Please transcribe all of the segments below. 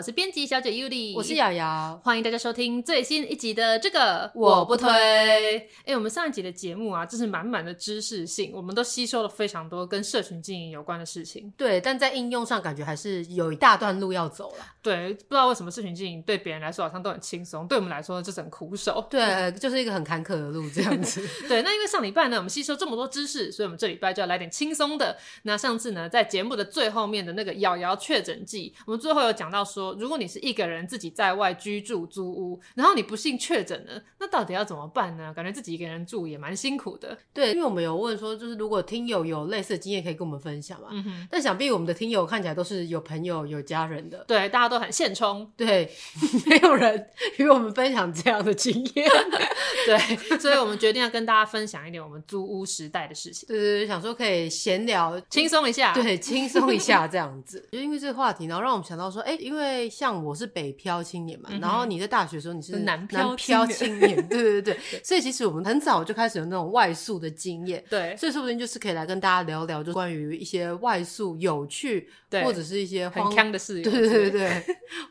我是编辑小姐 Yuli，我是瑶瑶，欢迎大家收听最新一集的这个我不推。哎、欸，我们上一集的节目啊，真是满满的知识性，我们都吸收了非常多跟社群经营有关的事情。对，但在应用上感觉还是有一大段路要走了。对，不知道为什么社群经营对别人来说好像都很轻松，对我们来说就是很苦手。对，就是一个很坎坷的路这样子。对，那因为上礼拜呢，我们吸收这么多知识，所以我们这礼拜就要来点轻松的。那上次呢，在节目的最后面的那个瑶瑶确诊记，我们最后有讲到说。如果你是一个人自己在外居住租屋，然后你不幸确诊了，那到底要怎么办呢？感觉自己一个人住也蛮辛苦的。对，因为我们有问说，就是如果听友有类似的经验，可以跟我们分享嘛。嗯哼。但想必我们的听友看起来都是有朋友、有家人的。对，大家都很现充。对，没有人与我们分享这样的经验。对，所以我们决定要跟大家分享一点我们租屋时代的事情。对对对，想说可以闲聊，轻松一下。对，轻松一下这样子。就因为这个话题，然后让我们想到说，哎，因为。像我是北漂青年嘛，嗯、然后你在大学的时候你是南漂青年，对对 对对，所以其实我们很早就开始有那种外宿的经验，对，所以说不定就是可以来跟大家聊聊，就关于一些外宿有趣，对，或者是一些荒很锵的事，对对对对，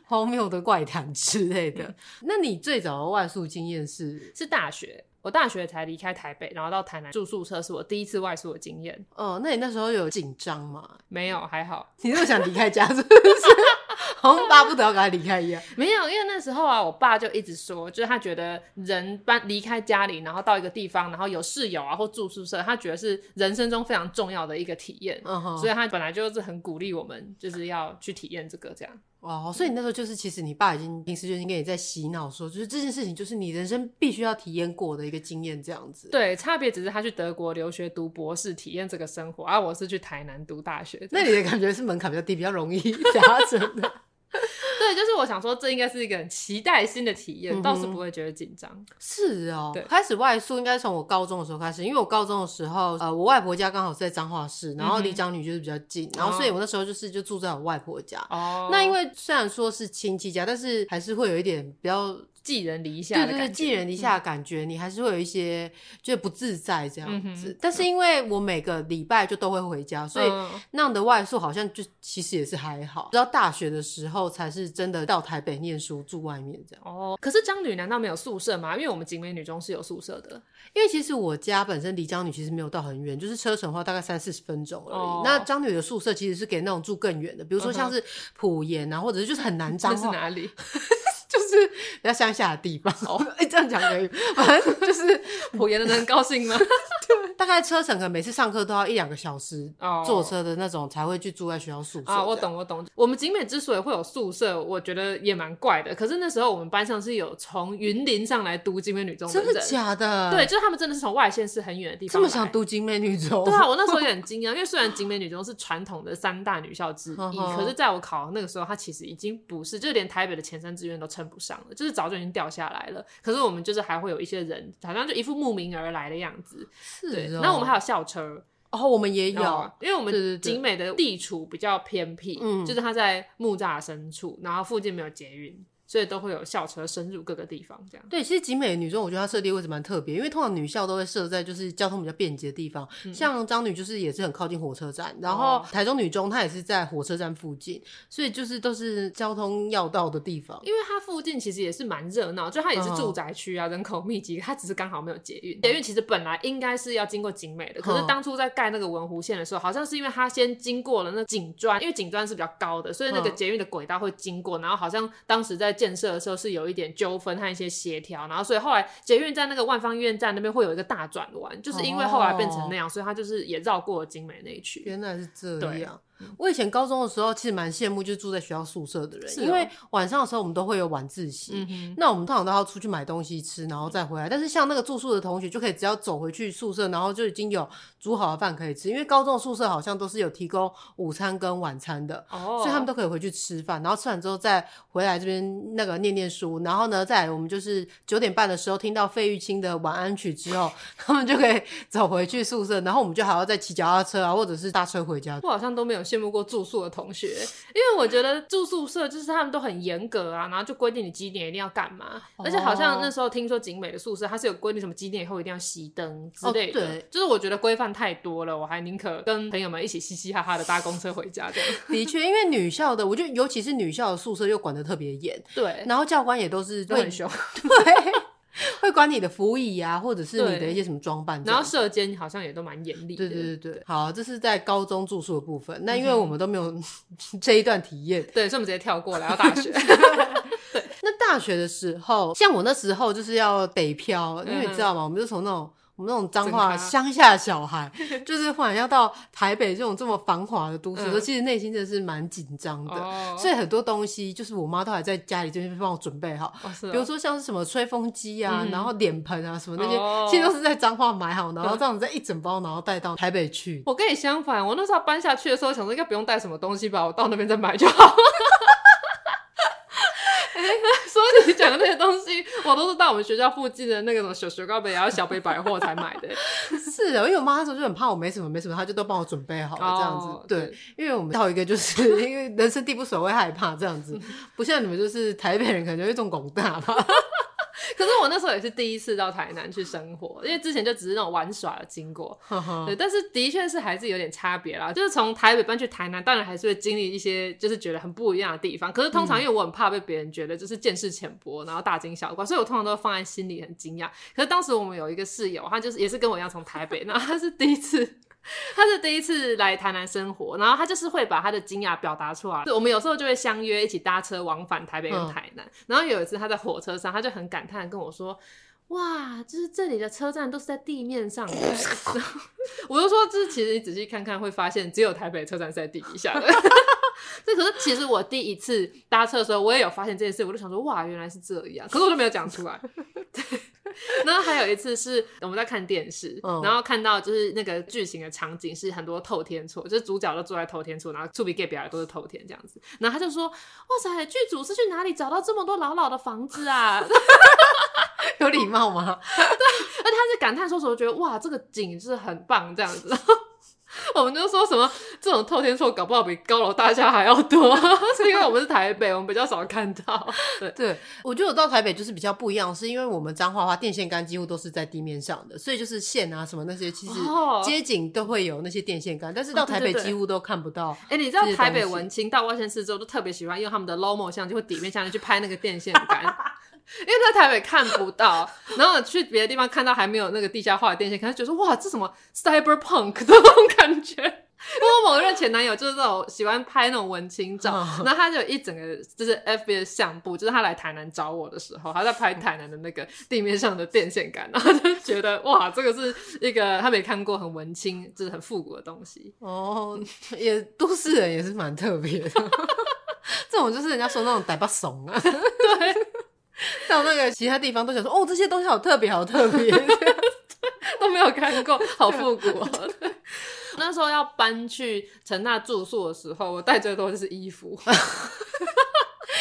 荒谬的怪谈之类的。那你最早的外宿经验是是大学？我大学才离开台北，然后到台南住宿舍，是我第一次外宿的经验。哦，那你那时候有紧张吗？没有，还好。你那么想离开家，是不是？好像巴不得要赶快离开一样。没有，因为那时候啊，我爸就一直说，就是他觉得人搬离开家里，然后到一个地方，然后有室友啊，或住宿舍，他觉得是人生中非常重要的一个体验。嗯哼。所以他本来就是很鼓励我们，就是要去体验这个这样。哇，所以你那时候就是，其实你爸已经平时就已经跟你在洗脑说，就是这件事情就是你人生必须要体验过的一个经验，这样子。对，差别只是他去德国留学读博士，体验这个生活，而、啊、我是去台南读大学。那你的感觉是门槛比较低，比较容易 达成的。对，就是我想说，这应该是一个很期待新的体验，倒是不会觉得紧张。是哦，对，开始外宿应该从我高中的时候开始，因为我高中的时候，呃，我外婆家刚好是在彰化市，然后离长女就是比较近，嗯、然后所以我那时候就是就住在我外婆家。哦，那因为虽然说是亲戚家，但是还是会有一点比较。寄人篱下的感觉，对对对，寄人篱下的感觉，嗯、你还是会有一些觉得不自在这样子。嗯、但是因为我每个礼拜就都会回家，所以那样的外宿好像就其实也是还好。直到大学的时候才是真的到台北念书住外面这样。哦，可是江女难道没有宿舍吗？因为我们景美女中是有宿舍的。因为其实我家本身离江女其实没有到很远，就是车程的话大概三四十分钟而已。哦、那江女的宿舍其实是给那种住更远的，比如说像是埔盐啊，或者是就是很难 找。这是哪里？就是比较乡下的地方哦，哎、欸，这样讲可以，反正就是 普盐的人高兴吗？对，大概车程可能每次上课都要一两个小时，坐车的那种才会去住在学校宿舍。啊，我懂，我懂。我们景美之所以会有宿舍，我觉得也蛮怪的。可是那时候我们班上是有从云林上来读景美女中的人，真的假的？对，就是他们真的是从外县市很远的地方这么想读景美女中。对啊，我那时候也很惊讶，因为虽然景美女中是传统的三大女校之一，可是在我考的那个时候，它其实已经不是，就连台北的前三志愿都称不上了，就是。早就已经掉下来了，可是我们就是还会有一些人，好像就一副慕名而来的样子。是哦，对，那我们还有校车哦，我们也有，因为我们景美的地处比较偏僻，嗯，就是它在木栅深处，然后附近没有捷运。所以都会有校车深入各个地方，这样。对，其实景美的女中，我觉得它设定位置蛮特别，因为通常女校都会设在就是交通比较便捷的地方，嗯、像张女就是也是很靠近火车站，然后台中女中它也是在火车站附近，所以就是都是交通要道的地方。因为它附近其实也是蛮热闹，就它也是住宅区啊，嗯、人口密集，它只是刚好没有捷运。捷运其实本来应该是要经过景美的，可是当初在盖那个文湖线的时候，好像是因为它先经过了那景砖，因为景砖是比较高的，所以那个捷运的轨道会经过，然后好像当时在建设的时候是有。一点纠纷和一些协调，然后所以后来捷运在那个万方医院站那边会有一个大转弯，就是因为后来变成那样，哦、所以它就是也绕过了景美那一区。原来是这样。对我以前高中的时候其实蛮羡慕，就是住在学校宿舍的人，哦、因为晚上的时候我们都会有晚自习，嗯、那我们通常都要出去买东西吃，然后再回来。但是像那个住宿的同学，就可以只要走回去宿舍，然后就已经有煮好的饭可以吃。因为高中的宿舍好像都是有提供午餐跟晚餐的，哦、所以他们都可以回去吃饭，然后吃完之后再回来这边那个念念书。然后呢，再来我们就是九点半的时候听到费玉清的晚安曲之后，他们就可以走回去宿舍，然后我们就还要再骑脚踏车啊，或者是搭车回家。我好像都没有羡慕过住宿的同学，因为我觉得住宿舍就是他们都很严格啊，然后就规定你几点一定要干嘛，哦、而且好像那时候听说景美的宿舍它是有规定什么几点以后一定要熄灯之类的，哦、对，就是我觉得规范太多了，我还宁可跟朋友们一起嘻嘻哈哈的搭公车回家这样。的确，因为女校的，我觉得尤其是女校的宿舍又管得特别严，对，然后教官也都是都很凶，对。会管你的服仪啊，或者是你的一些什么装扮，然后射监好像也都蛮严厉的。对对对对，好，这是在高中住宿的部分。那因为我们都没有 这一段体验，对，所以我们直接跳过来到大学。对，那大学的时候，像我那时候就是要北漂，因为你知道吗？我们就从那种。我们那种脏话乡下小孩，就是忽然要到台北这种这么繁华的都市，嗯、其实内心真的是蛮紧张的。哦、所以很多东西，就是我妈都还在家里这边帮我准备好。哦哦、比如说像是什么吹风机啊，嗯、然后脸盆啊什么那些，哦、其实都是在脏话买好，然后这样子再一整包，然后带到台北去。我跟你相反，我那时候搬下去的时候，想说应该不用带什么东西吧，我到那边再买就好。你讲的那些东西，我都是到我们学校附近的那个什么小雪糕杯，然后小北百货才买的。是的，因为我妈那时候就很怕我没什么没什么，她就都帮我准备好了这样子。哦、对，对因为我们到一个就是 因为人生地不熟会害怕这样子，不像你们就是台北人可能就会种广大吧。可是我那时候也是第一次到台南去生活，因为之前就只是那种玩耍的经过，对，但是的确是还是有点差别啦。就是从台北搬去台南，当然还是会经历一些就是觉得很不一样的地方。可是通常因为我很怕被别人觉得就是见识浅薄，然后大惊小怪，所以我通常都会放在心里很惊讶。可是当时我们有一个室友，他就是也是跟我一样从台北，然后他是第一次。他是第一次来台南生活，然后他就是会把他的惊讶表达出来。我们有时候就会相约一起搭车往返台北跟台南。嗯、然后有一次他在火车上，他就很感叹跟我说：“哇，就是这里的车站都是在地面上的。”我就说：“这是其实你仔细看看会发现，只有台北车站是在地底下的。”这可是其实我第一次搭车的时候，我也有发现这件事，我就想说：“哇，原来是这样。”可是我就没有讲出来。对。然后还有一次是我们在看电视，嗯、然后看到就是那个剧情的场景是很多透天厝，就是主角都坐在透天厝，然后厝边隔壁都是透天这样子。然后他就说：“哇塞，剧组是去哪里找到这么多老老的房子啊？有礼貌吗？”对，而且他是感叹说什么，觉得哇，这个景是很棒这样子。我们就说什么这种透天厝搞不好比高楼大厦还要多，是因为我们是台北，我们比较少看到。对，对我觉得我到台北就是比较不一样，是因为我们彰化的话电线杆几乎都是在地面上的，所以就是线啊什么那些，其实街景都会有那些电线杆，但是到台北几乎都看不到。哎、欸，你知道台北文青到外县市之后都特别喜欢用他们的 Lomo 相机或底面相机去拍那个电线杆。因为在台北看不到，然后去别的地方看到还没有那个地下化的电线，可能觉得哇，这什么 cyberpunk 的那种感觉。因为我某一任前男友就是这种喜欢拍那种文青照，然后他就有一整个就是 FB 的相簿，就是他来台南找我的时候，他在拍台南的那个地面上的电线杆，然后就觉得哇，这个是一个他没看过很文青，就是很复古的东西。哦，也都市人也是蛮特别的，这种就是人家说那种呆巴怂啊，对。到那个其他地方都想说，哦，这些东西好特别，好特别，都没有看过，好复古哦。那时候要搬去陈娜住宿的时候，我带最多就是衣服。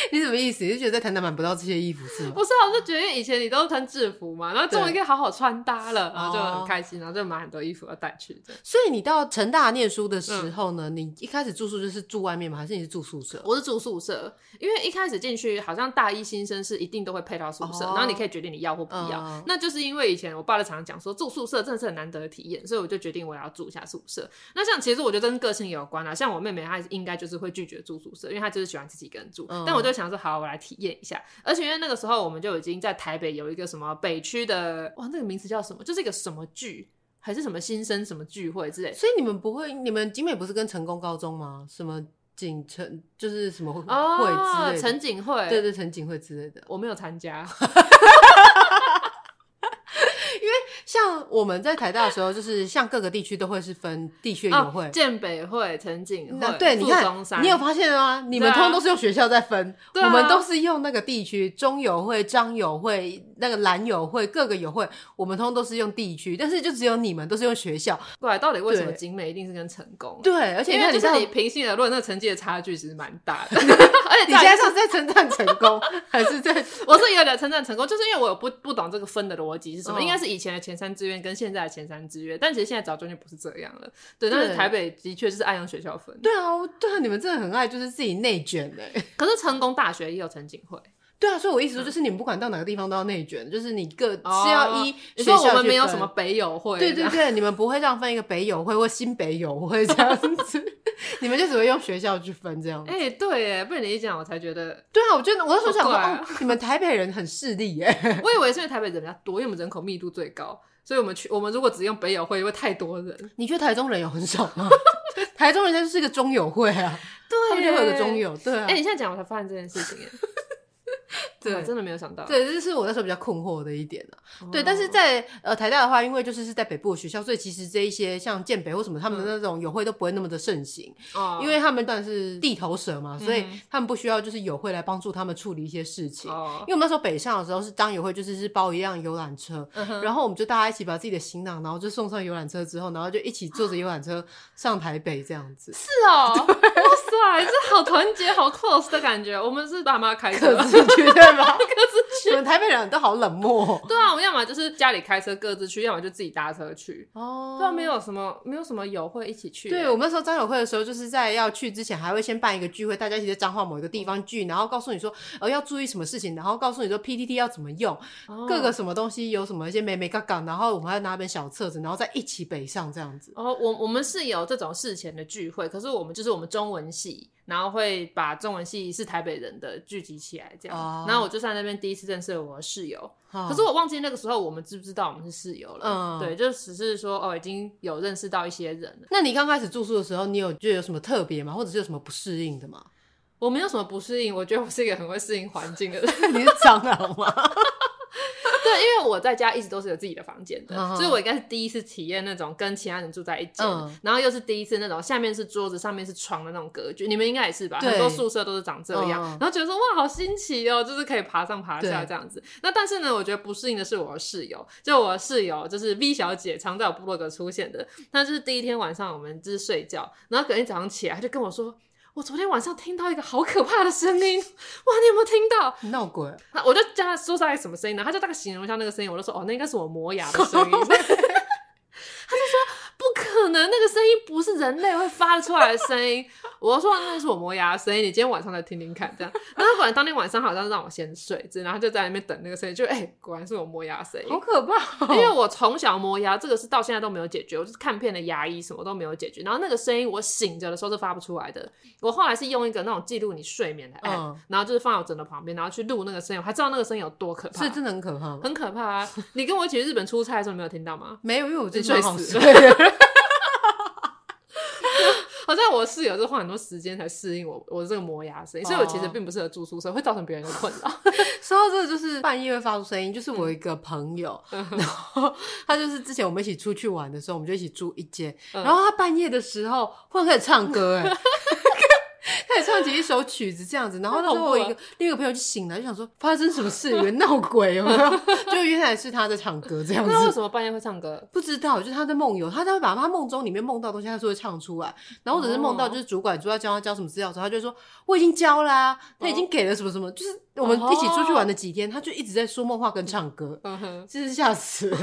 你什么意思？你是觉得在台南买不到这些衣服是吗？不是啊，我是觉得以前你都穿制服嘛，然后终于可以好好穿搭了，然后就很开心，然后就买很多衣服要带去。所以你到成大念书的时候呢，你一开始住宿就是住外面吗？还是你是住宿舍？我是住宿舍，因为一开始进去好像大一新生是一定都会配到宿舍，然后你可以决定你要或不要。那就是因为以前我爸就常常讲说住宿舍真的是很难得的体验，所以我就决定我要住一下宿舍。那像其实我觉得跟个性有关啊，像我妹妹她应该就是会拒绝住宿舍，因为她就是喜欢自己一个人住。但我就想说好，我来体验一下，而且因为那个时候我们就已经在台北有一个什么北区的哇，那个名词叫什么？就是一个什么聚还是什么新生什么聚会之类。所以你们不会，你们景美不是跟成功高中吗？什么景成就是什么会之类的？成景会，对对，陈景会之类的，我没有参加。像像我们在台大的时候，就是像各个地区都会是分地区友会，建北会、陈景会，对，你看，你有发现吗？你们通通都是用学校在分，我们都是用那个地区，中友会、张友会、那个蓝友会，各个友会，我们通通都是用地区，但是就只有你们都是用学校。对，到底为什么景美一定是跟成功？对，而且因为就是你平心而论，那个成绩的差距其实蛮大的。而且你现在是在称赞成功，还是在？我是有点称赞成功，就是因为我不不懂这个分的逻辑是什么，应该是以前的前三志愿跟现在的前三志愿，但其实现在早中就不是这样了。对，但是台北的确是爱用学校分。对啊，对啊，你们真的很爱，就是自己内卷哎。可是成功大学也有成景会。对啊，所以我意思说，就是你们不管到哪个地方都要内卷，就是你各是要依学校。我们没有什么北友会。对对对，你们不会这样分一个北友会或新北友会这样子，你们就只会用学校去分这样子。哎，对，哎，被你一讲，我才觉得。对啊，我觉得我那时候想说，哦，你们台北人很势利耶。我以为是因为台北人比较多，因为我们人口密度最高，所以我们去我们如果只用北友会，因为太多人。你觉得台中人有很少吗？台中人家就是一个中友会啊，对，他们就会有个中友。对啊。哎，你现在讲，我才发现这件事情耶。对，真的没有想到。对，这是我那时候比较困惑的一点了。Oh. 对，但是在呃台大的话，因为就是是在北部的学校，所以其实这一些像建北或什么，他们的那种友会都不会那么的盛行。哦。Oh. 因为他们算是地头蛇嘛，所以他们不需要就是友会来帮助他们处理一些事情。哦。Oh. 因为我们那时候北上的时候是当友会，就是是包一辆游览车，uh. 然后我们就大家一起把自己的行囊，然后就送上游览车之后，然后就一起坐着游览车上台北这样子。是哦。哇塞，这好团结、好 close 的感觉。我们是爸妈开车。对吧？各自去，你们台北人都好冷漠。对啊，我们要么就是家里开车各自去，要么就自己搭车去。哦，对啊，没有什么，没有什么友会一起去。对，我们那时候张友会的时候，就是在要去之前，还会先办一个聚会，大家一起在彰化某一个地方聚，然后告诉你说，呃，要注意什么事情，然后告诉你说 PTT 要怎么用，哦、各个什么东西有什么一些美美嘎嘎，然后我们还要拿本小册子，然后再一起北上这样子。哦，我我们是有这种事前的聚会，可是我们就是我们中文系。然后会把中文系是台北人的聚集起来，这样。Oh. 然后我就在那边第一次认识了我的室友。Oh. 可是我忘记那个时候我们知不知道我们是室友了。Oh. 对，就只是说哦，已经有认识到一些人了。那你刚开始住宿的时候，你有觉得有什么特别吗？或者是有什么不适应的吗？我没有什么不适应，我觉得我是一个很会适应环境的人。你是蟑螂吗？对，因为我在家一直都是有自己的房间的，uh. 所以我应该是第一次体验那种跟其他人住在一间，uh huh. 然后又是第一次那种下面是桌子，上面是床的那种格局。你们应该也是吧？很多宿舍都是长这样，uh. 然后觉得说哇，好新奇哦，就是可以爬上爬下这样子。那但是呢，我觉得不适应的是我的室友，就我的室友就是 V 小姐，常在我部落格出现的。她就是第一天晚上我们就是睡觉，然后隔天早上起来，她就跟我说。我昨天晚上听到一个好可怕的声音，哇！你有没有听到？闹鬼！那我就叫他说出来什么声音呢？他就大概形容一下那个声音，我就说哦，那应该是我磨牙的声音。他就说。不可能，那个声音不是人类会发出来的声音。我说那是我磨牙的声音，你今天晚上再听听看，这样。然后果然当天晚上好像让我先睡，然后就在那边等那个声音，就哎、欸，果然是我磨牙声音，好可怕、哦。因为我从小磨牙，这个是到现在都没有解决，我就是看片的牙医，什么都没有解决。然后那个声音我醒着的时候是发不出来的。我后来是用一个那种记录你睡眠的 app，、嗯、然后就是放在我枕头旁边，然后去录那个声音，我还知道那个声音有多可怕。是真的很可怕，很可怕啊！你跟我一起去日本出差的时候，没有听到吗？没有，因为我自己睡死了。我室友是花很多时间才适应我我这个磨牙声音，所以我其实并不适合住宿舍，会造成别人的困扰。说到这个，就是半夜会发出声音，就是我一个朋友，嗯、然后 他就是之前我们一起出去玩的时候，我们就一起住一间，嗯、然后他半夜的时候会开始唱歌，哎。开始唱起一首曲子这样子，然后那时候我一个另一个朋友就醒了，就想说发生什么事，以为闹鬼有没有？就原来是他在唱歌这样子。那为什么半夜会唱歌？不知道，就是他在梦游，他他会把他梦中里面梦到的东西，他说会唱出来。然后或者是梦到就是主管主要教他交什么资料的时候，他就说我已经交啦、啊，他已经给了什么什么。就是我们一起出去玩的几天，他就一直在说梦话跟唱歌，嗯哼，真是吓死了。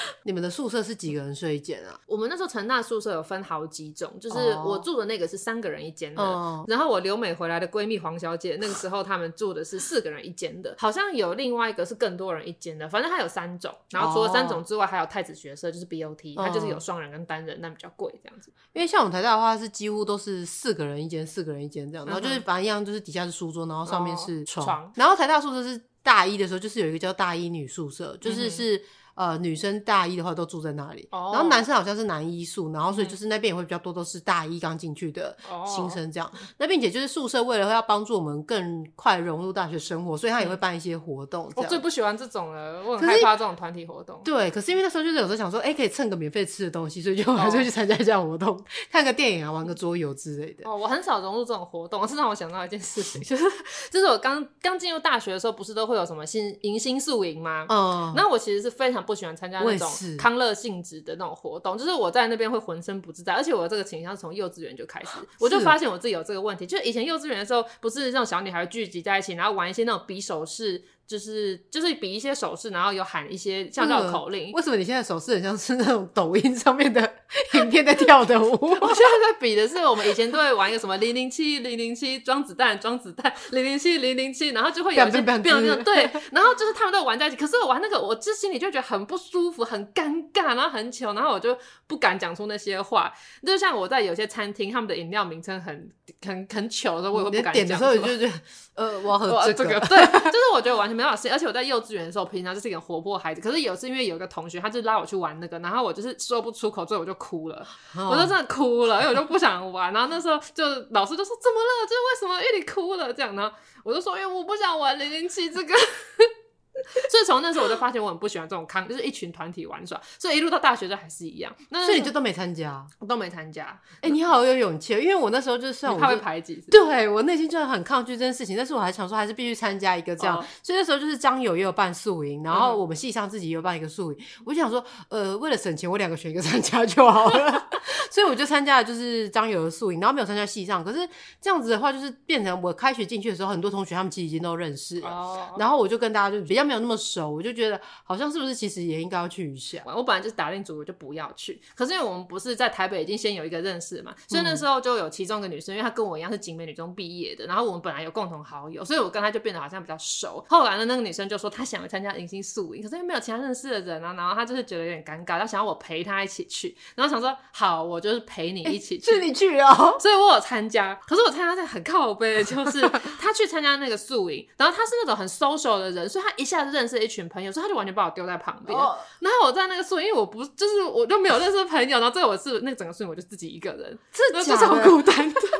你们的宿舍是几个人睡一间啊？我们那时候成大宿舍有分好几种，就是我住的那个是三个人一间的，oh. 然后我留美回来的闺蜜黄小姐那个时候他们住的是四个人一间的，好像有另外一个是更多人一间的，反正它有三种。然后除了三种之外，还有太子学社，就是 BOT，它就是有双人跟单人，但比较贵这样子。因为像我们台大的话是几乎都是四个人一间，四个人一间这样，然后就是反正一样，就是底下是书桌，然后上面是床。Oh. 然后台大宿舍是大一的时候就是有一个叫大一女宿舍，就是是。呃女生大一的话都住在那里，然后男生好像是男一宿，然后所以就是那边也会比较多都是大一刚进去的新生这样。那并且就是宿舍为了要帮助我们更快融入大学生活，所以他也会办一些活动。我最不喜欢这种了，我很害怕这种团体活动。对，可是因为那时候就是有时候想说，哎，可以蹭个免费吃的东西，所以就还是会去参加一下活动，看个电影啊，玩个桌游之类的。哦，我很少融入这种活动，是让我想到一件事情，就是就是我刚刚进入大学的时候，不是都会有什么新迎新宿营吗？嗯，那我其实是非常不喜欢参加那种康乐性质的那种活动，就是我在那边会浑身不自在，而且我这个倾向是从幼稚园就开始，我就发现我自己有这个问题，就是以前幼稚园的时候，不是那种小女孩聚集在一起，然后玩一些那种比手势。就是就是比一些手势，然后有喊一些像绕口令。为什么你现在手势很像是那种抖音上面的 影片在跳的舞？我现在在比的是我们以前都会玩一个什么零零七零零七装子弹装子弹 零零七零零七，然后就会有一些变变对，然后就是他们都玩在一起。可是我玩那个，我这心里就觉得很不舒服，很尴尬，然后很糗，然后我就不敢讲出那些话。就像我在有些餐厅，他们的饮料名称很很很糗的时候，我也会不敢讲。点的时候就觉得，呃，我要喝这个。对，就是我觉得完全没办法适应，而且我在幼稚园的时候，平常就是一个活泼孩子。可是有次因为有一个同学，他就拉我去玩那个，然后我就是说不出口，所以我就哭了，哦、我就真的哭了，因为我就不想玩。然后那时候就老师就说：“怎么了？就是为什么？因为你哭了。”这样呢，我就说：“因为我不想玩零零七这个。” 所以从那时候我就发现我很不喜欢这种康，就是一群团体玩耍。所以一路到大学都还是一样。那所以你就都没参加，我都没参加。哎、欸，你好有勇气，因为我那时候就算我怕被排挤，对我内心就很抗拒这件事情。但是我还想说，还是必须参加一个这样。哦、所以那时候就是张友也有办宿营，然后我们系上自己也有办一个宿营。嗯、我就想说，呃，为了省钱，我两个选一个参加就好了。所以我就参加了就是张友的宿营，然后没有参加系上。可是这样子的话，就是变成我开学进去的时候，很多同学他们其实已经都认识了。哦、然后我就跟大家就比较没有那么熟，我就。觉得好像是不是其实也应该要去一下？我本来就是打定主意就不要去，可是因为我们不是在台北已经先有一个认识嘛，所以那时候就有其中一个女生，因为她跟我一样是景美女中毕业的，然后我们本来有共同好友，所以我跟她就变得好像比较熟。后来呢，那个女生就说她想要参加迎新宿营，可是因为没有其他认识的人啊，然后她就是觉得有点尴尬，她想要我陪她一起去，然后想说好，我就是陪你一起去，是你去哦，所以我有参加，可是我参加在很靠背，就是 她去参加那个宿营，然后她是那种很 social 的人，所以她一下子认识了一群朋友，所以他就完全把我丢在旁边，哦、然后我在那个宿营，因为我不就是我就没有认识朋友，然后最后我是那个整个宿营我就自己一个人，这就超孤单的。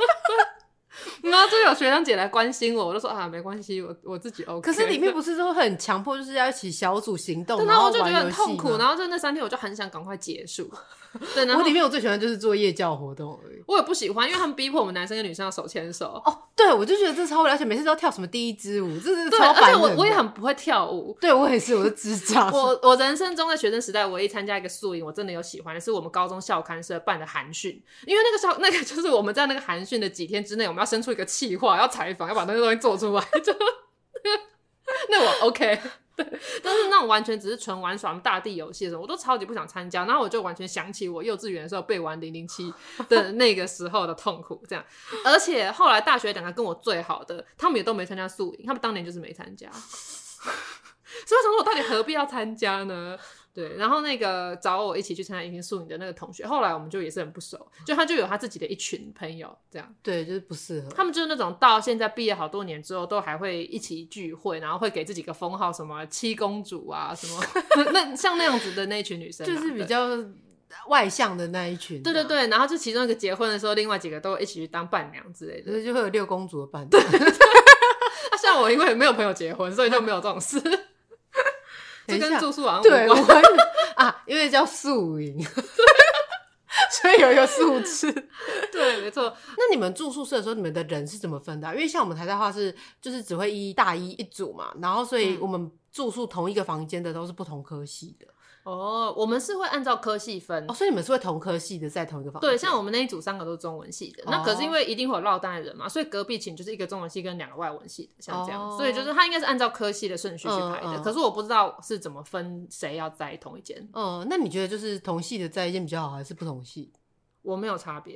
然后就有学长姐来关心我，我就说啊没关系，我我自己 OK。可是里面不是说很强迫，就是要一起小组行动，然后我就觉得很痛苦，然后就那三天我就很想赶快结束。对，然后我里面我最喜欢就是做夜教活动而已。我也不喜欢，因为他们逼迫我们男生跟女生要手牵手。哦，对，我就觉得这超无聊，而且每次都要跳什么第一支舞，这是超烦。而且我我也很不会跳舞，对我也是，我是智障。我我人生中在学生时代唯一参加一个宿营，我真的有喜欢的是我们高中校刊社办的寒训，因为那个校那个就是我们在那个寒训的几天之内，我们要生出一个企划，要采访，要把那个东西做出来，就 那我 OK。对，但是那种完全只是纯玩耍大地游戏的时候，我都超级不想参加。然后我就完全想起我幼稚园的时候背完零零七的那个时候的痛苦，这样。而且后来大学两个跟我最好的，他们也都没参加宿营，他们当年就是没参加。所以我想说，我到底何必要参加呢？对，然后那个找我一起去参加迎新宿营的那个同学，后来我们就也是很不熟，就他就有他自己的一群朋友，这样。对，就是不适合。他们就是那种到现在毕业好多年之后，都还会一起聚会，然后会给自己个封号，什么七公主啊，什么 那像那样子的那一群女生，就是比较外向的那一群。对对对，然后就其中一个结婚的时候，另外几个都一起去当伴娘之类的，所以就会有六公主的伴娘。对，像我因为没有朋友结婚，所以就没有这种事。就跟住宿好像对，啊，因为叫宿营，所以有一个宿字。对，没错。那你们住宿舍的时候，你们的人是怎么分的啊？因为像我们台大话是，就是只会一大一一组嘛，然后所以我们住宿同一个房间的都是不同科系的。哦，我们是会按照科系分，哦，所以你们是会同科系的，在同一个房间。对，像我们那一组三个都是中文系的，哦、那可是因为一定会有落单的人嘛，所以隔壁寝就是一个中文系跟两个外文系的，像这样，哦、所以就是他应该是按照科系的顺序去排的。嗯嗯、可是我不知道是怎么分谁要在同一间。嗯，那你觉得就是同系的在一间比较好，还是不同系？我没有差别，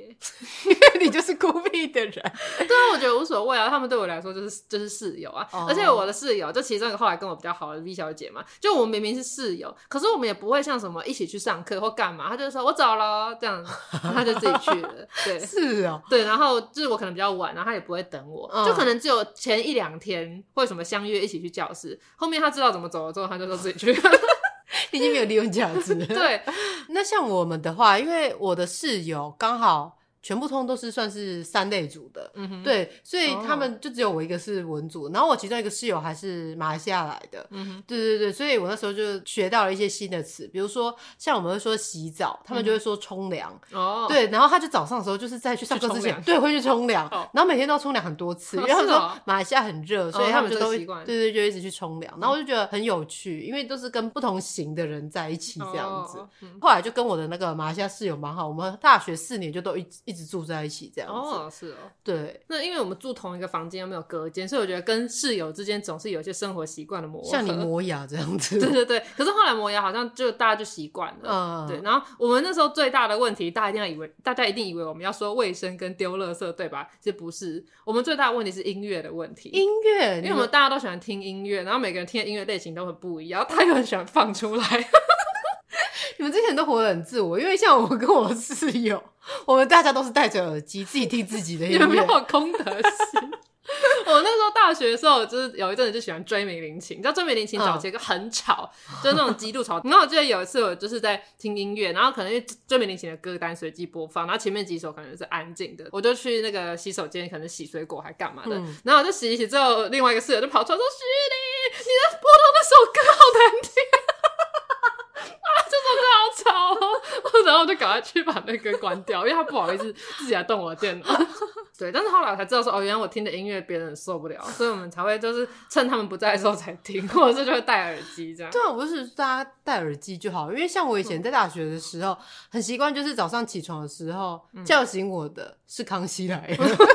因 为你就是孤僻的人。对啊，我觉得无所谓啊。他们对我来说就是就是室友啊，oh. 而且我的室友就其中一个后来跟我比较好的 V 小姐嘛，就我们明明是室友，可是我们也不会像什么一起去上课或干嘛。她就说我走了这样，她就自己去了。对，是啊、喔，对，然后就是我可能比较晚，然后她也不会等我，oh. 就可能只有前一两天会什么相约一起去教室，后面她知道怎么走了之后，她就说自己去。已经没有利用价值了。对，那像我们的话，因为我的室友刚好。全部通都是算是三类组的，对，所以他们就只有我一个是文组，哦、然后我其中一个室友还是马来西亚来的，对对对，所以我那时候就学到了一些新的词，比如说像我们会说洗澡，他们就会说冲凉，哦、嗯，对，然后他就早上的时候就是在去上课之前，对，会去冲凉，哦、然后每天都冲凉很多次，因为他们说马来西亚很热，所以他们就都会，对对，就一直去冲凉，然后我就觉得很有趣，因为都是跟不同型的人在一起这样子，后来就跟我的那个马来西亚室友蛮好，我们大学四年就都一直。一直住在一起这样子哦，是哦，对。那因为我们住同一个房间又没有隔间，所以我觉得跟室友之间总是有一些生活习惯的磨合，像你磨牙这样子。对对对。可是后来磨牙好像就大家就习惯了，嗯，对。然后我们那时候最大的问题，大家一定要以为，大家一定以为我们要说卫生跟丢垃圾，对吧？其实不是，我们最大的问题是音乐的问题。音乐，因为我们大家都喜欢听音乐，然后每个人听的音乐类型都很不一样，他又很喜欢放出来。你们之前都活得很自我，因为像我跟我室友，我们大家都是戴着耳机自己听自己的音乐，有没有公德心？我那时候大学的时候，就是有一阵子就喜欢追美玲琴，你知道追美玲琴早期一个很吵，嗯、就是那种极度吵。然后我记得有一次我就是在听音乐，然后可能因为追美玲琴的歌单随机播放，然后前面几首可能是安静的，我就去那个洗手间，可能洗水果还干嘛的，嗯、然后我就洗一洗之后，另外一个室友就跑出来说：“徐丽，你的播到那首歌好难听。”然后我就赶快去把那个关掉，因为他不好意思自己来动我的电脑。对，但是后来我才知道说，哦，原来我听的音乐别人受不了，所以我们才会就是趁他们不在的时候才听，或者是就会戴耳机这样。对啊，不是大家戴耳机就好，因为像我以前在大学的时候，很习惯就是早上起床的时候叫醒我的是康熙来了。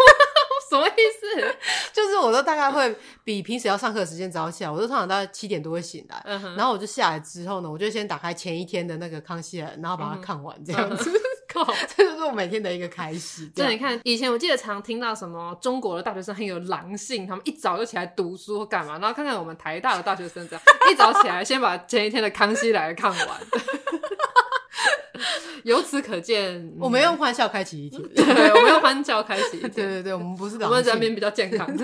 什么意思？就是我都大概会比平时要上课的时间早起来，我都通常大概七点多会醒来，嗯、然后我就下来之后呢，我就先打开前一天的那个康熙来，然后把它看完，这样子，靠、嗯，这就是我每天的一个开始。就你看，以前我记得常听到什么中国的大学生很有狼性，他们一早就起来读书或干嘛，然后看看我们台大的大学生这样，一早起来先把前一天的康熙来看完。由此可见，我们用欢笑开启一天。对，我们用欢笑开启一天。对对对，我们不是我们人民比较健康。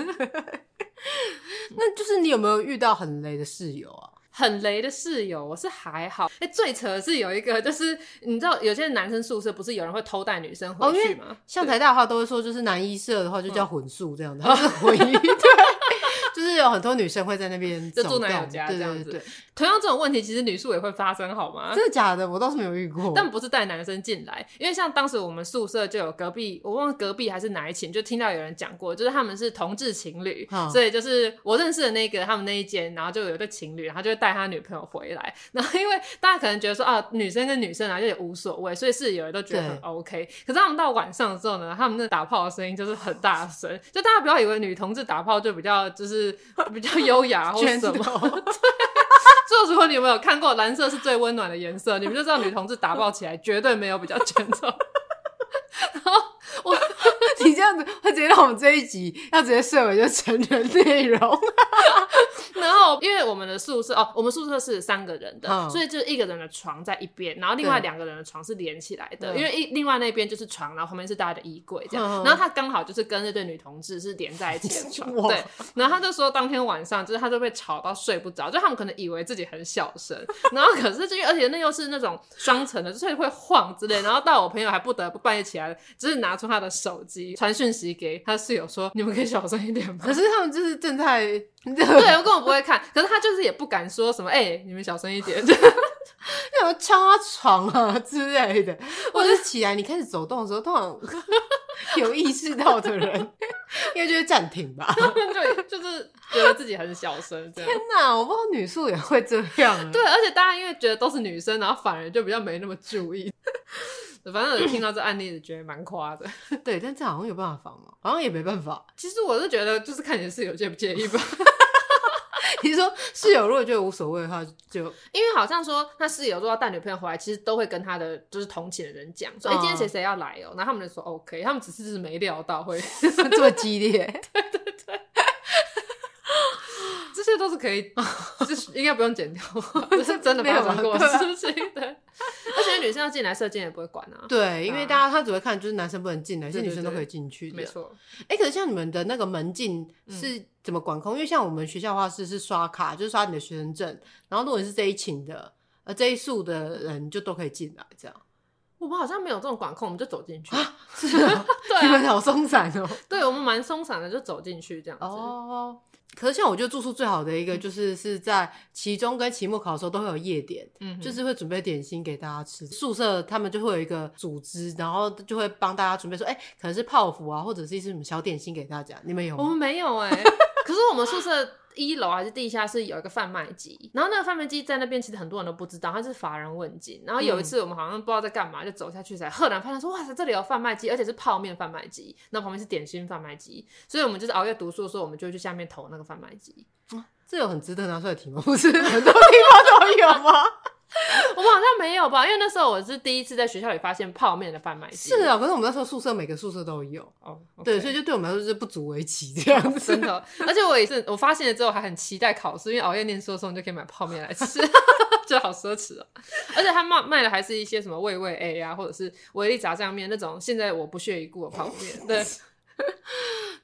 那就是你有没有遇到很雷的室友啊？很雷的室友，我是还好。哎，最扯的是有一个，就是你知道，有些男生宿舍不是有人会偷带女生回去吗？像台大的话，都会说就是男一舍的话就叫混宿这样的，他是混一。就是有很多女生会在那边就住男友家这样子。对对对，同样这种问题，其实女宿也会发生，好吗？真的假的？我倒是没有遇过。但不是带男生进来，因为像当时我们宿舍就有隔壁，我忘了隔壁还是哪一寝，就听到有人讲过，就是他们是同志情侣，嗯、所以就是我认识的那个他们那一间，然后就有一对情侣，然后就会带他女朋友回来。然后因为大家可能觉得说啊，女生跟女生啊就也无所谓，所以室友都觉得很 OK。可是他们到晚上的时候呢，他们那打炮的声音就是很大声，就大家不要以为女同志打炮就比较就是比较。优雅 或什么？对，就如果你有没有看过，蓝色是最温暖的颜色，你们就知道女同志打爆起来绝对没有比较卷走。然后我，你这样子会直接让我们这一集要直接设为就成人内容。然后，因为我们的宿舍哦，我们宿舍是三个人的，嗯、所以就是一个人的床在一边，然后另外两个人的床是连起来的。对因为一另外那边就是床，然后后面是大家的衣柜这样。嗯、然后他刚好就是跟那对女同志是连在一起的床，哇对。然后他就说，当天晚上就是他就被吵到睡不着，就他们可能以为自己很小声，然后可是就而且那又是那种双层的，所以会晃之类。然后到我朋友还不得不半夜起来，就是拿出他的手机传讯息给他室友说：“你们可以小声一点吗？”可是他们就是正在。对，我根本不会看，可是他就是也不敢说什么，哎、欸，你们小声一点，就什么敲他床啊之类的。或者起来你开始走动的时候，通常 有意识到的人，应该就是暂停吧？对，就是觉得自己很小声。天哪，我不知道女宿也会这样。对，而且大家因为觉得都是女生，然后反而就比较没那么注意。反正我听到这案例，觉得蛮夸的。对，但这好像有办法防哦，好像也没办法。其实我是觉得，就是看你的室友介不介意吧。你说室友如果觉得无所谓的话，就因为好像说他室友如果要带女朋友回来，其实都会跟他的就是同寝的人讲说，哎、嗯，今天谁谁要来哦、喔，然后他们就说 OK，他们只是就是没料到会 这么激烈。对对对。这些都是可以，就是应该不用剪掉，这是真的发生过的 事情。对，而且女生要进来，射箭也不会管啊。对，因为大家他只会看，就是男生不能进来，是女生都可以进去的。没错。哎，可是像你们的那个门禁是怎么管控？因为像我们学校的话是是刷卡，就是刷你的学生证，然后如果你是这一寝的，呃这一宿的人就都可以进来，这样。我们好像没有这种管控，我们就走进去。啊，是啊，对啊，你们好松散哦。对，我们蛮松散的，就走进去这样子。哦。可是像我觉得住宿最好的一个就是是在期中跟期末考的时候都会有夜点，嗯，就是会准备点心给大家吃。宿舍他们就会有一个组织，然后就会帮大家准备说，哎，可能是泡芙啊，或者是一些什么小点心给大家。你们有吗？我们没有哎，可是我们宿舍。一楼还是地下室有一个贩卖机，然后那个贩卖机在那边，其实很多人都不知道，它是乏人问津。然后有一次我们好像不知道在干嘛，就走下去才赫然发现说，哇塞，这里有贩卖机，而且是泡面贩卖机，那旁边是点心贩卖机，所以我们就是熬夜读书的时候，我们就会去下面投那个贩卖机。这有很值得拿出来提吗？不是很多地方都有吗？我们好像没有吧，因为那时候我是第一次在学校里发现泡面的贩卖机。是啊，可是我们那时候宿舍每个宿舍都有哦，oh. 对，所以就对我们来说是不足为奇 这样子。真的，而且我也是，我发现了之后还很期待考试，因为熬夜念书的时候你就可以买泡面来吃，就好奢侈哦。而且他卖卖的还是一些什么味味 A 啊，或者是维力炸酱面那种，现在我不屑一顾的泡面。对。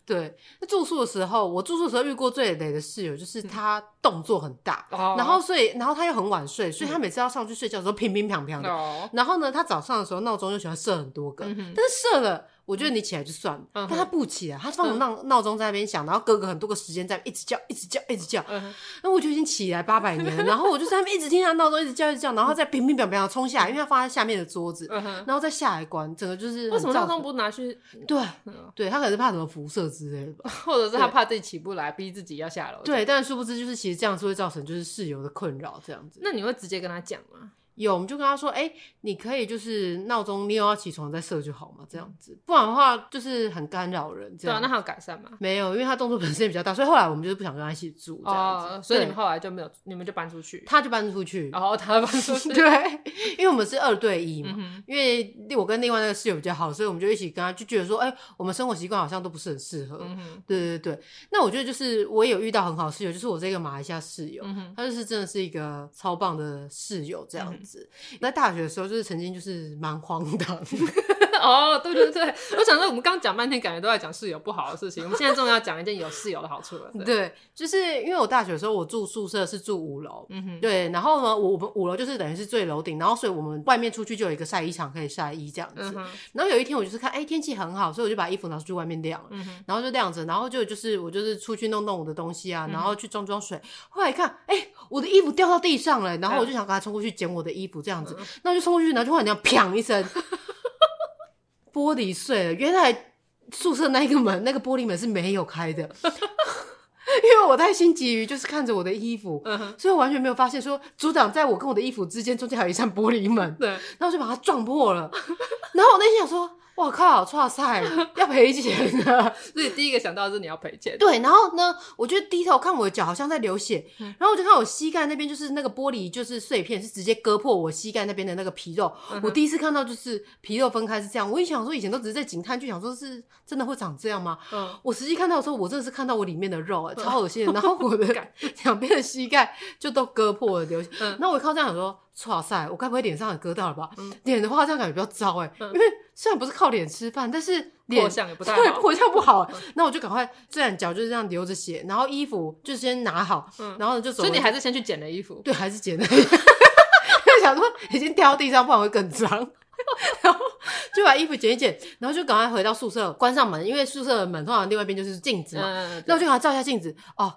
对，那住宿的时候，我住宿的时候遇过最雷的室友，就是他动作很大，嗯、然后所以，然后他又很晚睡，所以他每次要上去睡觉的时候，乒乒乓乓的。嗯、然后呢，他早上的时候闹钟又喜欢设很多个，嗯、但是设了。我觉得你起来就算了，但他不起来，他放着闹闹钟在那边响，然后哥哥很多个时间在一直叫，一直叫，一直叫。那我就已经起来八百年了，然后我就在那边一直听他闹钟一直叫，一直叫，然后再乒乒乓乓的冲下来，因为他放在下面的桌子，然后再下来关，整个就是。为什么闹钟不拿去？对，对他可能是怕什么辐射之类的吧，或者是他怕自己起不来，逼自己要下楼。对，但殊不知就是其实这样是会造成就是室友的困扰这样子。那你会直接跟他讲吗？有，我们就跟他说，哎、欸，你可以就是闹钟，你有要起床再设就好嘛，这样子，不然的话就是很干扰人。这样。对啊，那还有改善吗？没有，因为他动作本身也比较大，所以后来我们就是不想跟他一起住这样子。哦，所以你们后来就没有，你们就搬出去。他就搬出去，然后他搬出去。对，因为我们是二对一嘛，嗯、因为我跟另外那个室友比较好，所以我们就一起跟他就觉得说，哎、欸，我们生活习惯好像都不是很适合。嗯哼，对对对。那我觉得就是我也有遇到很好的室友，就是我这个马来西亚室友，嗯、他就是真的是一个超棒的室友这样子。那大。学的时候就是曾经就是蛮荒唐哦，对对对，我想说我们刚讲半天，感觉都在讲室友不好的事情，我们现在终于要讲一件有室友的好处了。对，对，就是因为我大学的时候我住宿舍是住五楼，嗯哼，对，然后呢，我们五楼就是等于是最楼顶，然后所以我们外面出去就有一个晒衣场可以晒衣这样子。嗯、然后有一天我就是看，哎、欸，天气很好，所以我就把衣服拿出去外面晾了，嗯、然后就晾着，然后就就是我就是出去弄弄我的东西啊，然后去装装水，后来一看，哎、欸，我的衣服掉到地上了，然后我就想赶快冲过去捡我的衣服这样子，那、嗯、就冲过去。然后就会那样砰一声，玻璃碎了。原来宿舍那个门，那个玻璃门是没有开的，因为我太心急于就是看着我的衣服，嗯、所以我完全没有发现说组长在我跟我的衣服之间中间还有一扇玻璃门。对，然后就把它撞破了。然后我内心想说。我靠，哇塞 要赔钱的，所以第一个想到的是你要赔钱。对，然后呢，我就低头看我的脚，好像在流血，嗯、然后我就看我膝盖那边，就是那个玻璃，就是碎片，是直接割破我膝盖那边的那个皮肉。嗯、我第一次看到就是皮肉分开是这样，我一想说以前都只是在警探剧，想说是真的会长这样吗？嗯，我实际看到的时候，我真的是看到我里面的肉，超恶心的。然后我的 两边的膝盖就都割破了，流血。嗯，然后我一看这样想说。哇塞，我该不会脸上也割到了吧？脸、嗯、的话这样感觉比较糟哎，嗯、因为虽然不是靠脸吃饭，但是脸相也不太好，活相不好。那、嗯、我就赶快，虽然脚就是这样流着血，然后衣服就先拿好，嗯、然后就走。所以你还是先去捡了衣服？对，还是捡了。因为想说已经掉地上，不然会更脏。然后就把衣服捡一捡，然后就赶快回到宿舍，关上门，因为宿舍的门通常另外一边就是镜子嘛。嗯、那我就赶快照一下镜子哦。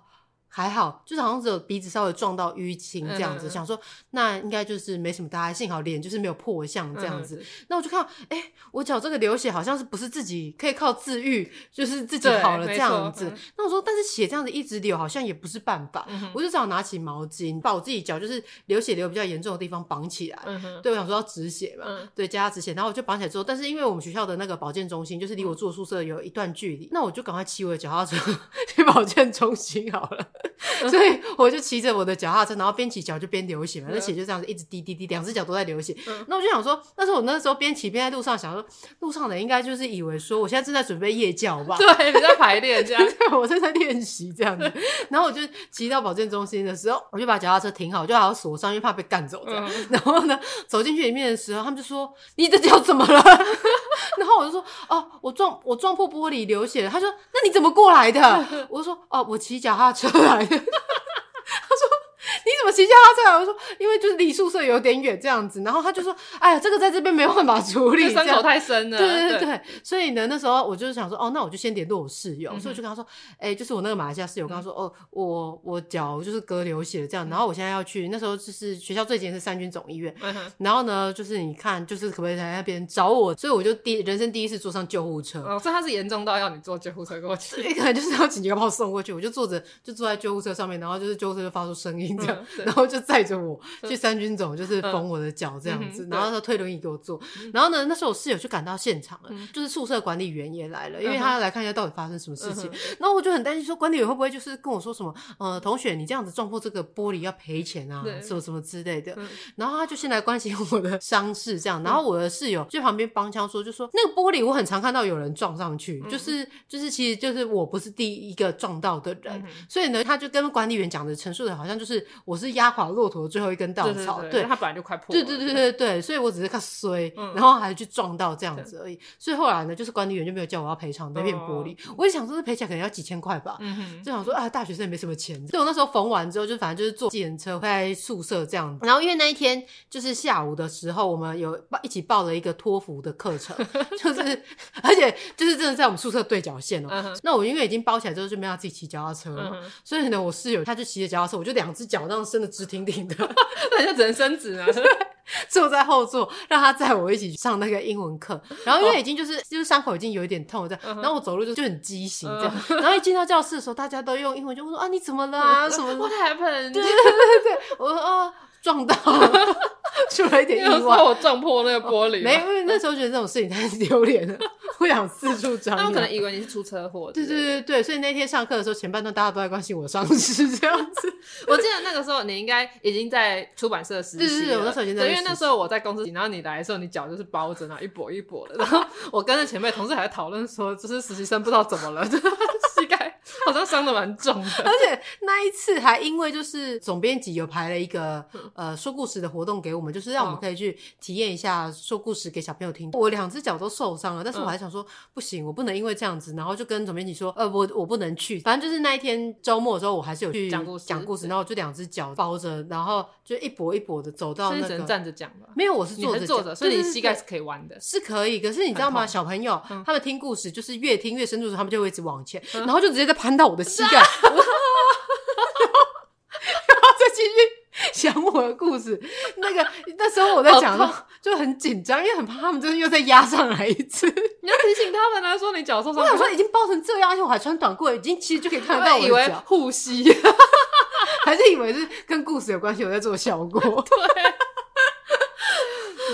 还好，就是好像只有鼻子稍微撞到淤青这样子，嗯、想说那应该就是没什么大碍，幸好脸就是没有破相这样子。嗯、那我就看，哎、欸，我脚这个流血好像是不是自己可以靠自愈，就是自己好了这样子。嗯、那我说，但是血这样子一直流好像也不是办法，嗯、我就只好拿起毛巾把我自己脚就是流血流比较严重的地方绑起来。嗯、对，我想说要止血嘛，嗯、对，加压止血。然后我就绑起来之后，但是因为我们学校的那个保健中心就是离我住宿舍有一段距离，嗯、那我就赶快骑我的脚踏车 去保健中心好了。所以我就骑着我的脚踏车，然后边骑脚就边流血嘛，那血就这样子一直滴滴滴，两只脚都在流血。那我就想说，那时候我那时候边骑边在路上想说，路上的人应该就是以为说我现在正在准备夜教吧？对，你在排练这样，对，我正在练习这样子。然后我就骑到保健中心的时候，我就把脚踏车停好，就好好锁上，因为怕被干走这样。然后呢，走进去里面的时候，他们就说：“你的脚怎么了？”然后我就说：“哦，我撞我撞破玻璃流血了。”他说：“那你怎么过来的？”我就说：“哦，我骑脚踏车来的。”他说：“怎么骑脚踏车来？我说因为就是离宿舍有点远这样子。然后他就说，哎呀，这个在这边没有办法处理，伤口太深了。对对对对，所以呢，那时候我就是想说，哦，那我就先联络我室友，所以我就跟他说，哎，就是我那个马来西亚室友，跟他说，哦，我我脚就是割流血了这样，然后我现在要去，那时候就是学校最近是三军总医院，然后呢，就是你看，就是可不可以在那边找我？所以我就第人生第一次坐上救护车。哦，所以他是严重到要你坐救护车过去？可能就是要紧急把我送过去，我就坐着就坐在救护车上面，然后就是救护车就发出声音这样，然后就载着我去三军总，就是缝我的脚这样子，然后他推轮椅给我坐，然后呢，那时候我室友就赶到现场了，就是宿舍管理员也来了，因为他要来看一下到底发生什么事情，然后我就很担心说管理员会不会就是跟我说什么，呃，同学你这样子撞破这个玻璃要赔钱啊，什么什么之类的，然后他就先来关心我的伤势这样，然后我的室友就旁边帮腔说，就说那个玻璃我很常看到有人撞上去，就是就是其实就是我不是第一个撞到的人，所以呢，他就跟管理员讲的陈述的好像就是我是压垮骆驼的最后一根稻草，对，它本来就快破，对对对对对，所以我只是看衰，然后还去撞到这样子而已，所以后来呢，就是管理员就没有叫我要赔偿那片玻璃，我就想说这赔起来可能要几千块吧，就想说啊，大学生也没什么钱，所以我那时候缝完之后，就反正就是坐计程车回来宿舍这样子，然后因为那一天就是下午的时候，我们有报一起报了一个托福的课程，就是而且就是真的在我们宿舍对角线哦，那我因为已经包起来之后就没有自己骑脚踏车了，所以呢，我室友他就骑着脚踏车，我就两只脚那样伸的直挺挺的，那就只能伸直了。坐在后座，让他载我一起上那个英文课。然后因为已经就是就是伤口已经有一点痛这样，然后我走路就就很畸形这样。然后一进到教室的时候，大家都用英文就问说啊，你怎么了啊 什么？What happened？对对对对，我说哦撞到了，出了一点意外，我撞破那个玻璃。没，因为那时候觉得这种事情太丢脸了，不想四处张扬。他们可能以为你是出车祸。对对对对，所以那天上课的时候，前半段大家都在关心我伤势这样子。我记得那个时候你应该已经在出版社实习了，是是，我那时候已经在。因为那时候我在公司，然后你来的时候，你脚就是包着，然后一跛一跛的。然后我跟着前辈同事还在讨论说，就是实习生不知道怎么了，膝盖好像伤的蛮重的。而且那一次还因为就是总编辑有排了一个呃说故事的活动给我们，就是让我们可以去体验一下说故事给小朋友听。我两只脚都受伤了，但是我还想说不行，我不能因为这样子，然后就跟总编辑说，呃，我我不能去。反正就是那一天周末的时候，我还是有去讲故事，讲故事，然后就两只脚包着，然后就一跛一跛的走到那个。站着讲吧？没有，我是坐着坐着，所以你膝盖是可以弯的，是可以。可是你知道吗？小朋友他们听故事就是越听越深入，他们就会一直往前，然后就直接在攀到我的膝盖，然后再继续讲我的故事。那个那时候我在讲，就很紧张，因为很怕他们就是又再压上来一次。你要提醒他们来说你脚受伤。我想说已经包成这样，而且我还穿短裤，已经其实就可以看得到我的脚。以为护膝，还是以为是跟故事有关系，我在做效果。对。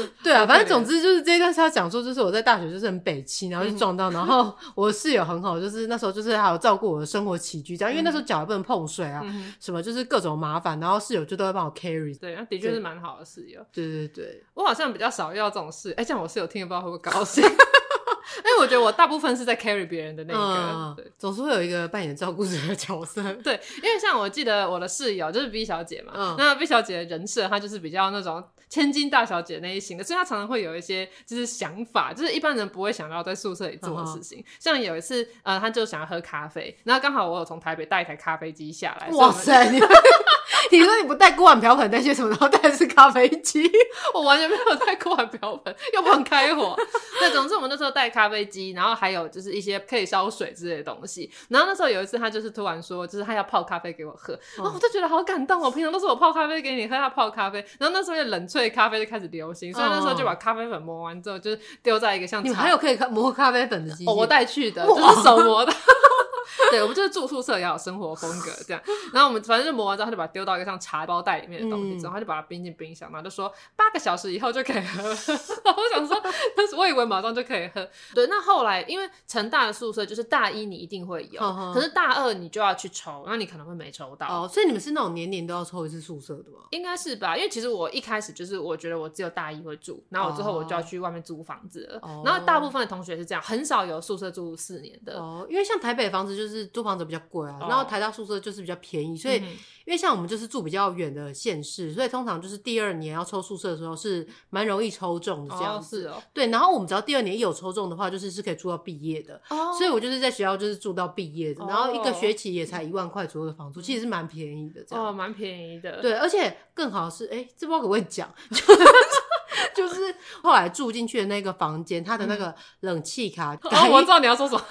对啊，反正总之就是这一段是要讲说，就是我在大学就是很北七，然后就撞到，然后我室友很好，就是那时候就是还有照顾我的生活起居这样，因为那时候脚也不能碰水啊，什么就是各种麻烦，然后室友就都会帮我 carry。对，那的确是蛮好的室友。对对对，我好像比较少遇到这种事，哎，这样我室友听了不知道会不会高兴。因为我觉得我大部分是在 carry 别人的那个，对，总是会有一个扮演照顾者的角色。对，因为像我记得我的室友就是 B 小姐嘛，那 B 小姐的人设她就是比较那种千金大小姐那一型的，所以她常常会有一些就是想法，就是一般人不会想到在宿舍里做的事情。像有一次，呃，她就想要喝咖啡，然后刚好我有从台北带一台咖啡机下来。哇塞！你说你不带锅碗瓢盆带些什么，然后带的是咖啡机，我完全没有带锅碗瓢盆，又不能开火。对，总之我们那时候带咖啡机，然后还有就是一些可以烧水之类的东西。然后那时候有一次，他就是突然说，就是他要泡咖啡给我喝，然后我就觉得好感动哦。平常都是我泡咖啡给你喝，他泡咖啡。然后那时候冷萃咖啡就开始流行，所以那时候就把咖啡粉磨完之后，就是丢在一个像你们还有可以磨咖啡粉的机器，我带去的，就是手磨的。对，我们就是住宿舍也要有生活风格这样，然后我们反正就磨完之后，他就把它丢到一个像茶包袋里面的东西然后，他就把它冰进冰箱嘛，就说八个小时以后就可以喝。然后我想说，但是我以为马上就可以喝。对，那后来因为成大的宿舍就是大一你一定会有，可是大二你就要去抽，那你可能会没抽到。哦，所以你们是那种年年都要抽一次宿舍的吗？应该是吧，因为其实我一开始就是我觉得我只有大一会住，然后我之后我就要去外面租房子了。然后大部分的同学是这样，很少有宿舍住四年的。哦，因为像台北房子。就是租房子比较贵啊，然后台大宿舍就是比较便宜，所以因为像我们就是住比较远的县市，所以通常就是第二年要抽宿舍的时候是蛮容易抽中的这样子。是哦。对，然后我们只要第二年一有抽中的话，就是是可以住到毕业的。哦。所以我就是在学校就是住到毕业的，然后一个学期也才一万块左右的房租，其实是蛮便宜的。这样。哦，蛮便宜的。对，而且更好是，哎，这包可不可以讲？就是后来住进去的那个房间，它的那个冷气卡，哦，我知道你要说什么，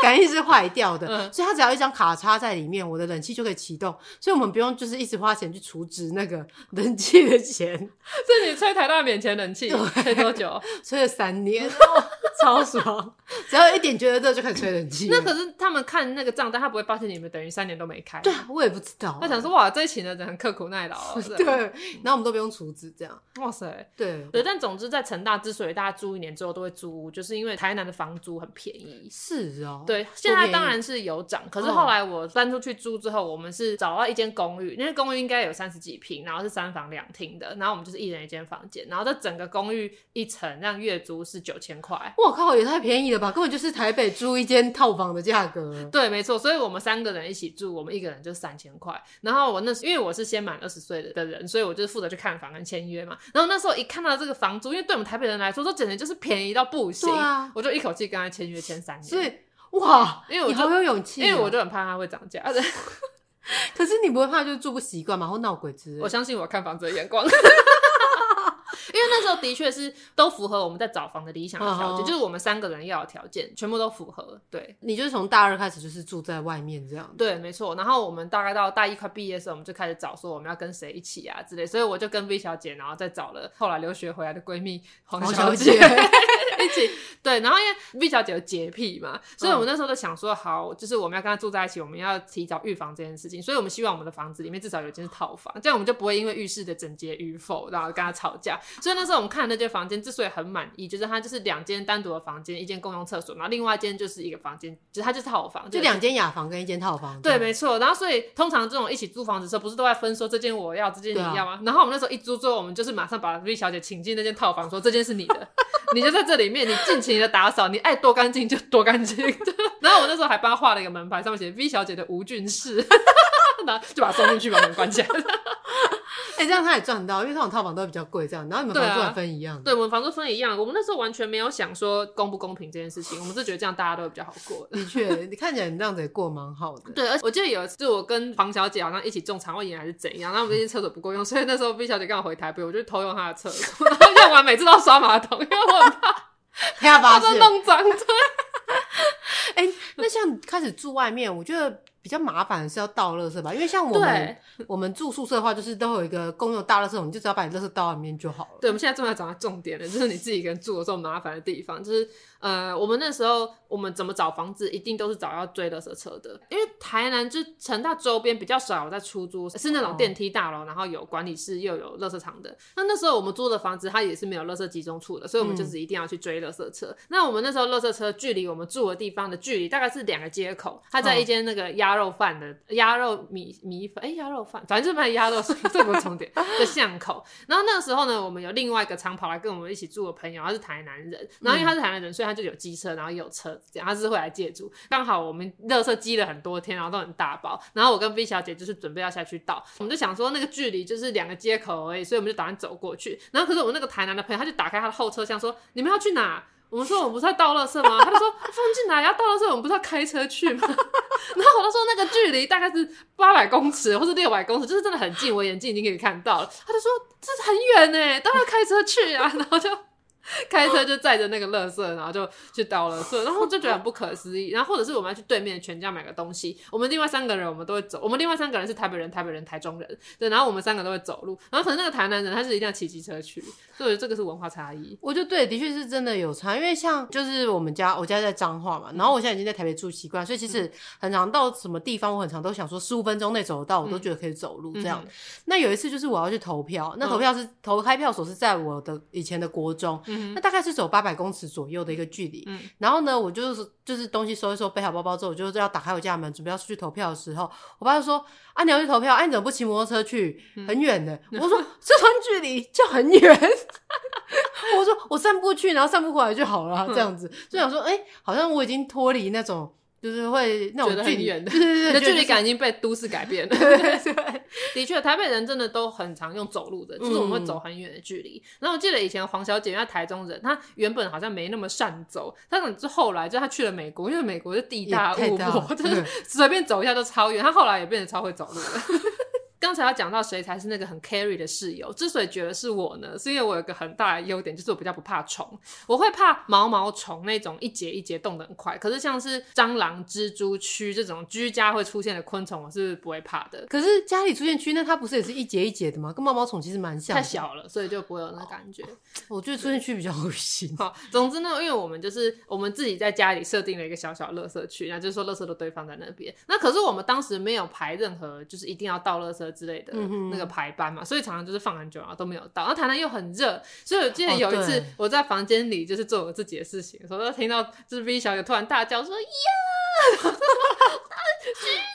感应是坏掉的，嗯、所以它只要一张卡插在里面，我的冷气就可以启动，所以我们不用就是一直花钱去储值那个 冷气的钱。是你吹台大免钱冷气，吹多久？吹了三年。超爽，只要一点觉得热就可以吹冷气。那可是他们看那个账单，他不会发现你们等于三年都没开。对啊，我也不知道。他想说哇，这一群的人很刻苦耐劳。对，然后我们都不用储值，这样。哇塞，对对。但总之，在成大之所以大家租一年之后都会租屋，就是因为台南的房租很便宜。是哦。对，现在当然是有涨，可是后来我搬出去租之后，我们是找到一间公寓，那公寓应该有三十几平，然后是三房两厅的，然后我们就是一人一间房间，然后这整个公寓一层让月租是九千块。我靠，也太便宜了吧。根本就是台北租一间套房的价格。对，没错。所以我们三个人一起住，我们一个人就三千块。然后我那时因为我是先满二十岁的人，所以我就是负责去看房跟签约嘛。然后那时候一看到这个房租，因为对我们台北人来说，这简直就是便宜到不行。对啊，我就一口气跟他签约签三年。所以哇，因为我好有勇气，因为我就很怕它会涨价。可是你不会怕就是住不习惯嘛？或闹鬼之类？我相信我看房子的眼光。那时候的确是都符合我们在找房的理想的条件，oh, oh. 就是我们三个人要的条件全部都符合。对，你就是从大二开始就是住在外面这样。对，没错。然后我们大概到大一快毕业的时候，我们就开始找说我们要跟谁一起啊之类。所以我就跟 V 小姐，然后再找了后来留学回来的闺蜜黄小姐。小姐一起 对，然后因为 V 小姐有洁癖嘛，所以我们那时候就想说，好，就是我们要跟她住在一起，我们要提早预防这件事情，所以我们希望我们的房子里面至少有一间是套房，这样我们就不会因为浴室的整洁与否，然后跟她吵架。所以那时候我们看的那间房间之所以很满意，就是它就是两间单独的房间，一间共用厕所，然后另外一间就是一个房间，就是它就是套房，就两间雅房跟一间套房。对，没错。然后所以通常这种一起租房子的时候，不是都在分说这间我要，这间你要吗？啊、然后我们那时候一租之后，我们就是马上把 V 小姐请进那间套房，说这间是你的。你就在这里面，你尽情的打扫，你爱多干净就多干净。然后我那时候还帮她画了一个门牌，上面写 V 小姐的无菌室，然后就把她送进去，把门关起来。哎、欸，这样他也赚到，因为这种套房都会比较贵，这样。然后你们房租还分一样。对，我们房租分一样。我们那时候完全没有想说公不公平这件事情，我们是觉得这样大家都会比较好过。的确，你看起来你这样子也过蛮好的。对，而且我记得有一次，就我跟黄小姐好像一起中肠胃炎还是怎样，然后我们那间厕所不够用，所以那时候 B 小姐刚好回台北，我就偷用她的厕所，然后用完每次都要刷马桶，因为我很怕。他把它弄脏，对。哎，那像开始住外面，我觉得比较麻烦的是要倒垃圾吧？因为像我们我们住宿舍的话，就是都有一个公用大垃圾桶，你就只要把你垃圾倒里面就好了。对，我们现在正在讲到重点了，就是你自己一个人住的这种麻烦的地方，就是。呃，我们那时候我们怎么找房子，一定都是找要追垃圾车的，因为台南就城大周边比较少有在出租，是那种电梯大楼，然后有管理室又有垃圾场的。那那时候我们租的房子，它也是没有垃圾集中处的，所以我们就是一定要去追垃圾车。嗯、那我们那时候垃圾车距离我们住的地方的距离大概是两个街口，它在一间那个鸭肉饭的鸭肉米米粉，哎，鸭肉饭，反正就是卖鸭肉，这不是重点 的巷口。然后那个时候呢，我们有另外一个常跑来跟我们一起住的朋友，他是台南人，然后因为他是台南人，所以他就有机车，然后有车子这样，他是会来借住。刚好我们垃圾积了很多天，然后都很大包。然后我跟 V 小姐就是准备要下去倒，我们就想说那个距离就是两个街口而已，所以我们就打算走过去。然后可是我们那个台南的朋友，他就打开他的后车厢说：“你们要去哪？”我们说：“我们不是在倒垃圾吗？”他就说：“放进来，要倒垃圾，我们不是要开车去吗？” 然后我就说：“那个距离大概是八百公尺，或是六百公尺，就是真的很近，我眼睛已经可以看到了。”他就说：“这是很远呢，都要开车去啊。”然后就。开车就载着那个垃圾，然后就去倒垃圾，然后就觉得很不可思议。然后或者是我们要去对面全家买个东西，我们另外三个人我们都会走。我们另外三个人是台北人、台北人、台中人，对。然后我们三个都会走路。然后可能那个台南人他是一定要骑机车去，所以这个是文化差异。我觉得对，的确是真的有差。因为像就是我们家，我家在彰化嘛，然后我现在已经在台北住习惯，所以其实很常到什么地方，我很常都想说十五分钟内走得到，我都觉得可以走路这样。嗯、那有一次就是我要去投票，那投票是、嗯、投开票所是在我的以前的国中，嗯、那大概是走。八百公尺左右的一个距离，嗯，然后呢，我就是就是东西收一收，背好包包之后，我就要打开我家门，准备要出去投票的时候，我爸就说：“啊，你要去投票，啊，你怎么不骑摩托车去？很远的。嗯”我说：“这段距离就很远。”我说：“我散步去，然后散步回来就好了。”这样子就想说：“哎、欸，好像我已经脱离那种。”就是会那种距离，对对对，距离感已经被都市改变了。的确，台北人真的都很常用走路的，就是我们会走很远的距离。然后我记得以前黄小姐，因为台中人，她原本好像没那么善走，她可能是后来就她去了美国，因为美国是地大物博，就是随便走一下都超远。她后来也变得超会走路了。刚才要讲到谁才是那个很 carry 的室友，之所以觉得是我呢，是因为我有一个很大的优点，就是我比较不怕虫。我会怕毛毛虫那种一节一节动得很快，可是像是蟑螂、蜘蛛、蛆这种居家会出现的昆虫，我是不会怕的。可是家里出现蛆，那它不是也是一节一节的吗？跟毛毛虫其实蛮像。太小了，所以就不会有那感觉。哦、我觉得出现蛆比较恶心。好，总之呢，因为我们就是我们自己在家里设定了一个小小垃圾区，那就是说垃圾都堆放在那边。那可是我们当时没有排任何就是一定要倒垃圾之类的。那个排班嘛，所以常常就是放很久然后都没有到，然后台南又很热，所以我记得有一次我在房间里就是做我自己的事情的时候，就听到就是 V 小姐突然大叫说呀，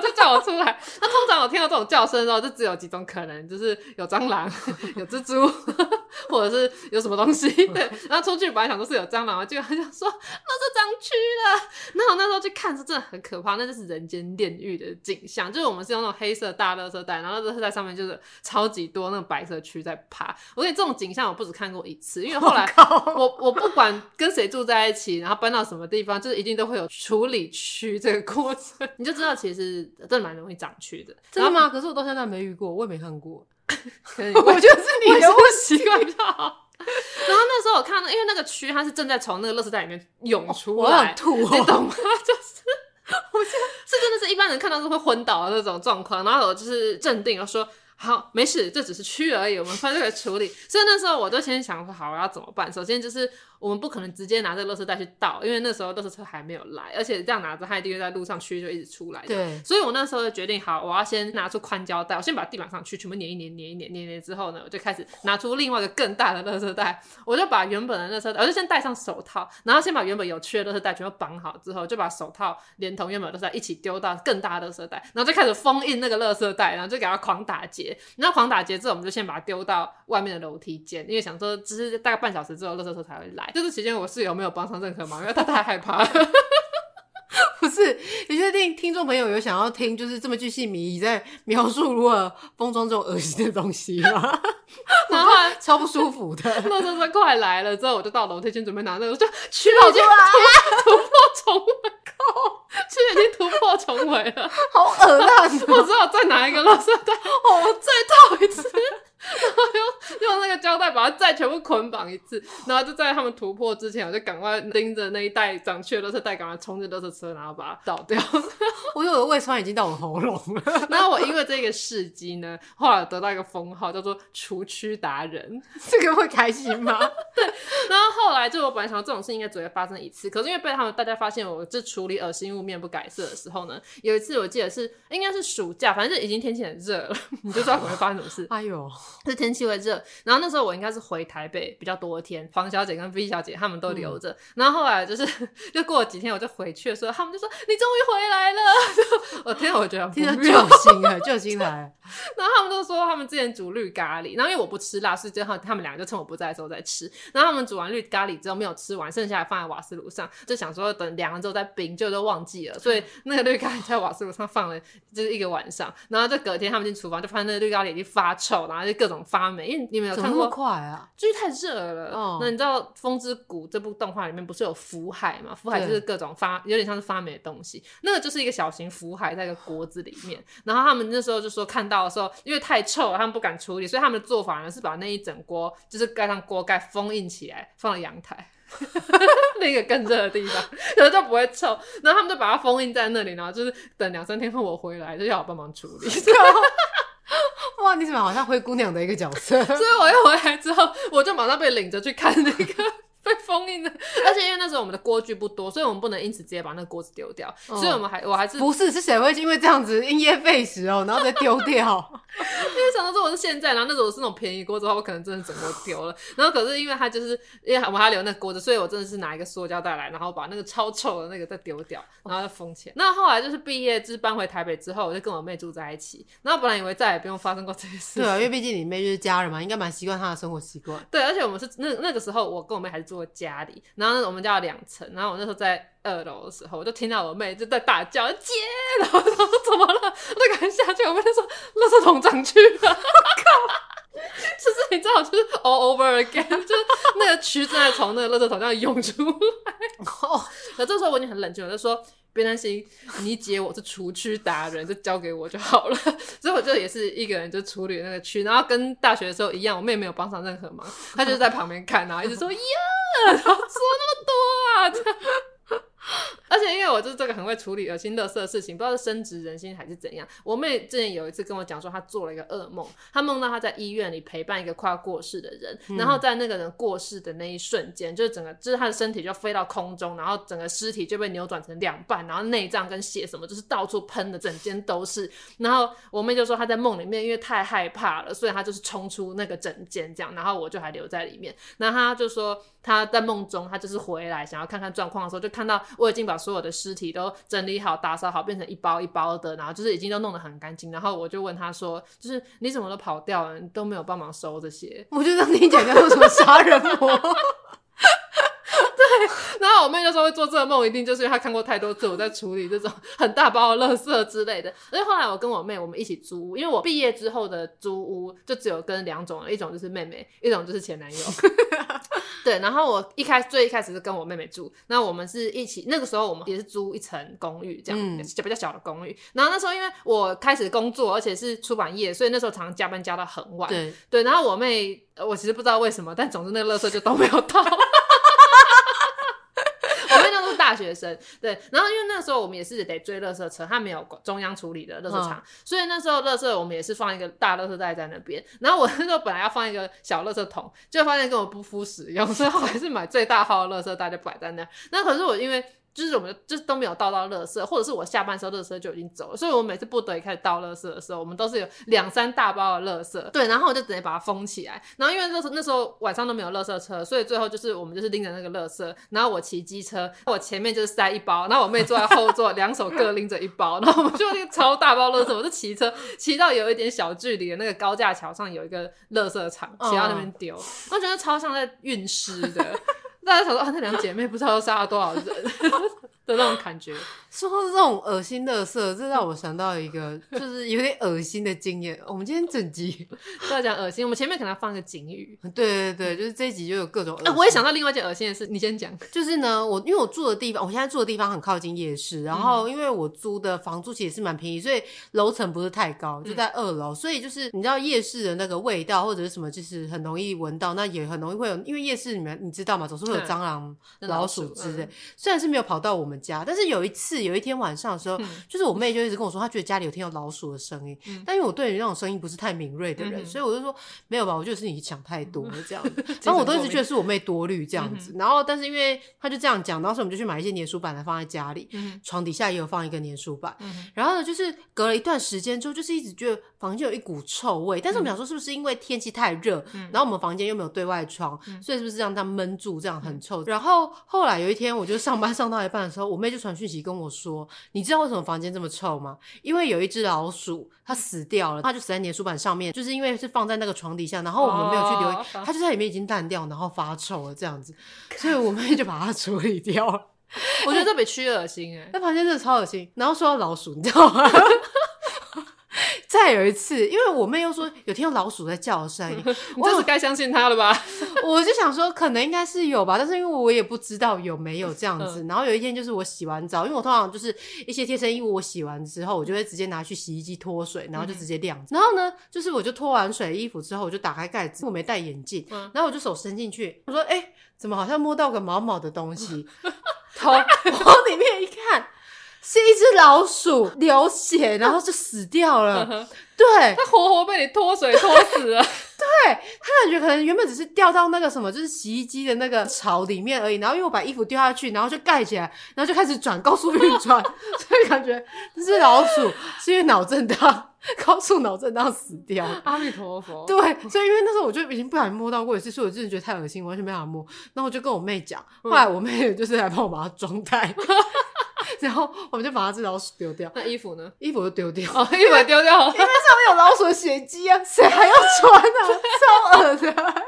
就叫我出来。那通常我听到这种叫声的时候，就只有几种可能，就是有蟑螂、有蜘蛛，或者是有什么东西。对，然后出去本来想说是有蟑螂，结果他就说那是蟑蛆了。然后我那时候去看，是真的很可怕，那就是人间炼狱的景象。就是我们是用那种黑色大垃圾袋，然后垃圾袋上面就是超级多那种白色蛆在爬。我跟你这种景象我不止看过一次，因为后来我我不管跟谁住在一起，然后搬到什么地方，就是一定都会有处理蛆这个过程，你就知道其实真的蛮容易长蛆的。真的吗？可是我到现在没遇过，我也没看过。我觉得是你的习惯。然后那时候我看到，因为那个蛆它是正在从那个垃圾袋里面涌出来，我很吐，你懂吗？就是，我现在是真的是一般人看到是会昏倒的那种状况。然后我就是镇定，我说。好，没事，这只是蛆而已，我们快就可以处理。所以那时候我就先想说，好，我要怎么办？首先就是我们不可能直接拿这个垃圾袋去倒，因为那时候垃圾车还没有来，而且这样拿着，它一定会在路上蛆就一直出来。对，所以我那时候就决定，好，我要先拿出宽胶带，我先把地板上蛆全部粘一粘，粘一粘，粘一粘之后呢，我就开始拿出另外一个更大的垃圾袋，我就把原本的垃圾袋，我就先戴上手套，然后先把原本有蛆的垃圾袋全部绑好之后，就把手套连同原本的垃圾袋一起丢到更大的垃圾袋，然后就开始封印那个垃圾袋，然后就给它狂打结，然后狂打劫之后，我们就先把它丢到外面的楼梯间，因为想说只是大概半小时之后，垃圾车才会来。这段期间，我室友没有帮上任何忙，因为他太害怕。不是，你确定听众朋友有想要听，就是这么巨细靡遗在描述如何封装这种恶心的东西吗？然后超不舒服的。垃圾车快来了之后，我就到楼梯间准备拿那个，就蛆已经突破重围，靠，蛆已经突破重围了，好恶心！我知道再拿一个垃圾袋，我再套一次。然后用用那个胶带把它再全部捆绑一次，然后就在他们突破之前，我就赶快拎着那一袋长蛆的垃圾袋，赶快冲进垃圾车，然后把它倒掉。我有的胃酸已经到我喉咙了。然后我因为这个事迹呢，后来得到一个封号，叫做除蛆达人。这个会开心吗？对。然后后来就我本来想说这种事应该只会发生一次，可是因为被他们大家发现我这处理恶心物面不改色的时候呢，有一次我记得是应该是暑假，反正就已经天气很热了，你就知道可能会发生什么事。哎呦！是天气会热，然后那时候我应该是回台北比较多天，黄小姐跟 V 小姐他们都留着，嗯、然后后来就是 就过了几天我就回去的时候，他们就说你终于回来了，我天，我觉得听着救星啊，救星来，然后他们都说他们之前煮绿咖喱，然后因为我不吃辣，所以最后他们两个就趁我不在的时候在吃，然后他们煮完绿咖喱之后没有吃完，剩下来放在瓦斯炉上，就想说等凉了之后再冰，就都忘记了，所以那个绿咖喱在瓦斯炉上放了就是一个晚上，然后就隔天他们进厨房就发现那个绿咖喱已经发臭，然后就各种发霉，因为你们有看过？快啊！就是太热了。哦、那你知道《风之谷》这部动画里面不是有腐海吗？腐海就是各种发，有点像是发霉的东西。那个就是一个小型腐海在一个锅子里面。然后他们那时候就说看到的时候，因为太臭了，他们不敢处理，所以他们的做法呢是把那一整锅就是盖上锅盖封印起来，放在阳台，那个更热的地方，可能就不会臭。然后他们就把它封印在那里，然后就是等两三天后我回来，就要我帮忙处理。哇，你怎么好像灰姑娘的一个角色？所以我一回来之后，我就马上被领着去看那个。被封印的，而且因为那时候我们的锅具不多，所以我们不能因此直接把那个锅子丢掉，嗯、所以我们还我还是不是是谁会因为这样子因噎废食哦，然后再丢掉？因为想到说我是现在，然后那时候我是那种便宜锅子的话，我可能真的整个丢了。然后可是因为它就是因为我们还留那锅子，所以我真的是拿一个塑胶袋来，然后把那个超臭的那个再丢掉，然后再封起来。那后来就是毕业就是搬回台北之后，我就跟我妹住在一起。然后本来以为再也不用发生过这些事，对啊，因为毕竟你妹就是家人嘛，应该蛮习惯她的生活习惯。对，而且我们是那那个时候，我跟我妹还是住住我家里，然后我们家有两层，然后我那时候在二楼的时候，我就听到我妹就在大叫姐，然后我说怎么了？我就赶紧下去，我妹就说垃圾桶长去了，就是你知道，就是 all over again，就是那个蛆正在从那个垃圾桶上涌出来，哦，那这时候我已经很冷静，我就说。别担心，你姐我是除区达人，就交给我就好了。所以我就也是一个人就处理那个区，然后跟大学的时候一样，我妹没有帮上任何忙，她就在旁边看，然后一直说呀，说那么多啊。而且因为我就是这个很会处理恶心、乐色的事情，不知道是深植人心还是怎样。我妹之前有一次跟我讲说，她做了一个噩梦，她梦到她在医院里陪伴一个快要过世的人，嗯、然后在那个人过世的那一瞬间，就是整个就是她的身体就飞到空中，然后整个尸体就被扭转成两半，然后内脏跟血什么就是到处喷的，整间都是。然后我妹就说她在梦里面因为太害怕了，所以她就是冲出那个整间这样，然后我就还留在里面。然后她就说她在梦中她就是回来想要看看状况的时候，就看到我已经把所有的尸体都整理好、打扫好，变成一包一包的，然后就是已经都弄得很干净。然后我就问他说：“就是你怎么都跑掉了？你都没有帮忙收这些？”我就让你讲叫做什么杀人魔。对，然后我妹就说会做这个梦，一定就是因为她看过太多次我在处理这种很大包的垃圾之类的。所以后来我跟我妹我们一起租屋，因为我毕业之后的租屋就只有跟两种，一种就是妹妹，一种就是前男友。对，然后我一开始最一开始是跟我妹妹住，那我们是一起，那个时候我们也是租一层公寓，这样、嗯、比较小的公寓。然后那时候因为我开始工作，而且是出版业，所以那时候常常加班加到很晚。对对，然后我妹，我其实不知道为什么，但总之那个垃圾就都没有到。大学生对，然后因为那时候我们也是得追垃圾车，他没有中央处理的垃圾场，嗯、所以那时候垃圾我们也是放一个大垃圾袋在那边。然后我那时候本来要放一个小垃圾桶，就发现根本不敷使用，所以我还是买最大号的垃圾袋就摆在那。那可是我因为。就是我们就是都没有倒到垃圾，或者是我下班时候垃圾就已经走了，所以我每次不得已开始倒垃圾的时候，我们都是有两三大包的垃圾，对，然后我就直接把它封起来。然后因为那时候那时候晚上都没有垃圾车，所以最后就是我们就是拎着那个垃圾，然后我骑机车，我前面就是塞一包，然后我妹坐在后座，两手各拎着一包，然后我们就那个超大包垃圾，我就骑车骑到有一点小距离的那个高架桥上有一个垃圾场，骑到那边丢，我觉得超像在运尸的。大家想说啊，那两姐妹不知道杀了多少人。的那种感觉。说到这种恶心的色，这让我想到一个，就是有点恶心的经验。我们今天整集都要讲恶心，我们前面可能要放个警语。对对对，就是这一集就有各种恶心。哎、啊，我也想到另外一件恶心的事，你先讲。就是呢，我因为我住的地方，我现在住的地方很靠近夜市，然后因为我租的房租其实是蛮便宜，所以楼层不是太高，就在二楼，嗯、所以就是你知道夜市的那个味道或者是什么，就是很容易闻到，那也很容易会有，因为夜市里面你知道吗？总是会有蟑螂、嗯、老鼠之类。嗯、虽然是没有跑到我们家，但是有一次有一天晚上的。时候，就是我妹就一直跟我说，她觉得家里有听到老鼠的声音。嗯、但因为我对于那种声音不是太敏锐的人，嗯、所以我就说没有吧，我觉得是你想太多了这样子。然后我都一直觉得是我妹多虑这样子。嗯、然后，但是因为她就这样讲，当时我们就去买一些粘鼠板来放在家里，嗯、床底下也有放一个粘鼠板。嗯、然后呢，就是隔了一段时间之后，就是一直觉得房间有一股臭味。但是我们想说，是不是因为天气太热，嗯、然后我们房间又没有对外窗，嗯、所以是不是让它闷住，这样很臭？嗯、然后后来有一天，我就上班上到一半的时候，我妹就传讯息跟我说：“你知道为什么房间这么？”臭吗？因为有一只老鼠，它死掉了，它就死在粘鼠板上面，就是因为是放在那个床底下，然后我们没有去留意，哦、它就在里面已经烂掉，然后发臭了这样子，所以我妹就把它处理掉了。我觉得这比蛆恶心哎、欸，那房间真的超恶心。然后说到老鼠，你知道吗？再有一次，因为我妹又说有听到老鼠在叫的声音，你这是该相信她了吧？我就想说，可能应该是有吧，但是因为我也不知道有没有这样子。然后有一天，就是我洗完澡，因为我通常就是一些贴身衣物，我洗完之后，我就会直接拿去洗衣机脱水，然后就直接晾。然后呢，就是我就脱完水衣服之后，我就打开盖子，我没戴眼镜，然后我就手伸进去，我说：“哎，怎么好像摸到个毛毛的东西？” 头往里面一看。是一只老鼠流血，然后就死掉了。对，它活活被你脱水脱死了。对，它感觉可能原本只是掉到那个什么，就是洗衣机的那个槽里面而已。然后因为我把衣服丢下去，然后就盖起来，然后就开始转高速运转，所以感觉这只老鼠是因为脑震荡，高速脑震荡死掉。阿弥陀佛。对，所以因为那时候我就已经不小心摸到过一次，所以我真的觉得太恶心，完全没办法摸。然后我就跟我妹讲，后来我妹就是来帮我把它装袋。然后我们就把那只老鼠丢掉。那衣服呢？衣服就丢掉。哦，衣服也丢掉，因为上面有老鼠的血迹啊，谁还要穿啊？超恶的。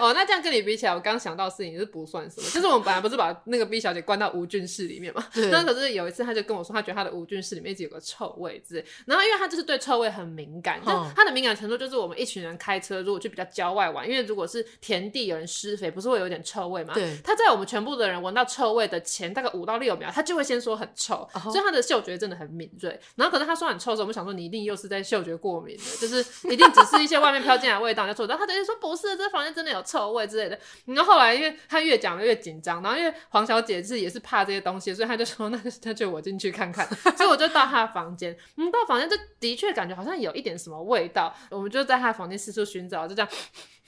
哦，那这样跟你比起来，我刚想到的事情是不算什么。就是我们本来不是把那个 B 小姐关到无菌室里面嘛？对。那可是有一次，她就跟我说，她觉得她的无菌室里面一直有个臭味之类。然后因为她就是对臭味很敏感，就她的敏感程度就是我们一群人开车如果去比较郊外玩，因为如果是田地有人施肥，不是会有点臭味嘛？对。她在我们全部的人闻到臭味的前大概五到六秒，她就会先说很臭，所以她的嗅觉真的很敏锐。然后可是她说很臭的时候，我们想说你一定又是在嗅觉过敏的，就是一定只是一些外面飘进来的味道就臭。然后她等于说不是，这房间真的有臭味之类的。然后后来因为他越讲越紧张，然后因为黄小姐是也是怕这些东西，所以他就说那那就我进去看看。所以我就到他的房间，嗯，到房间就的确感觉好像有一点什么味道，我们就在他的房间四处寻找，就这样。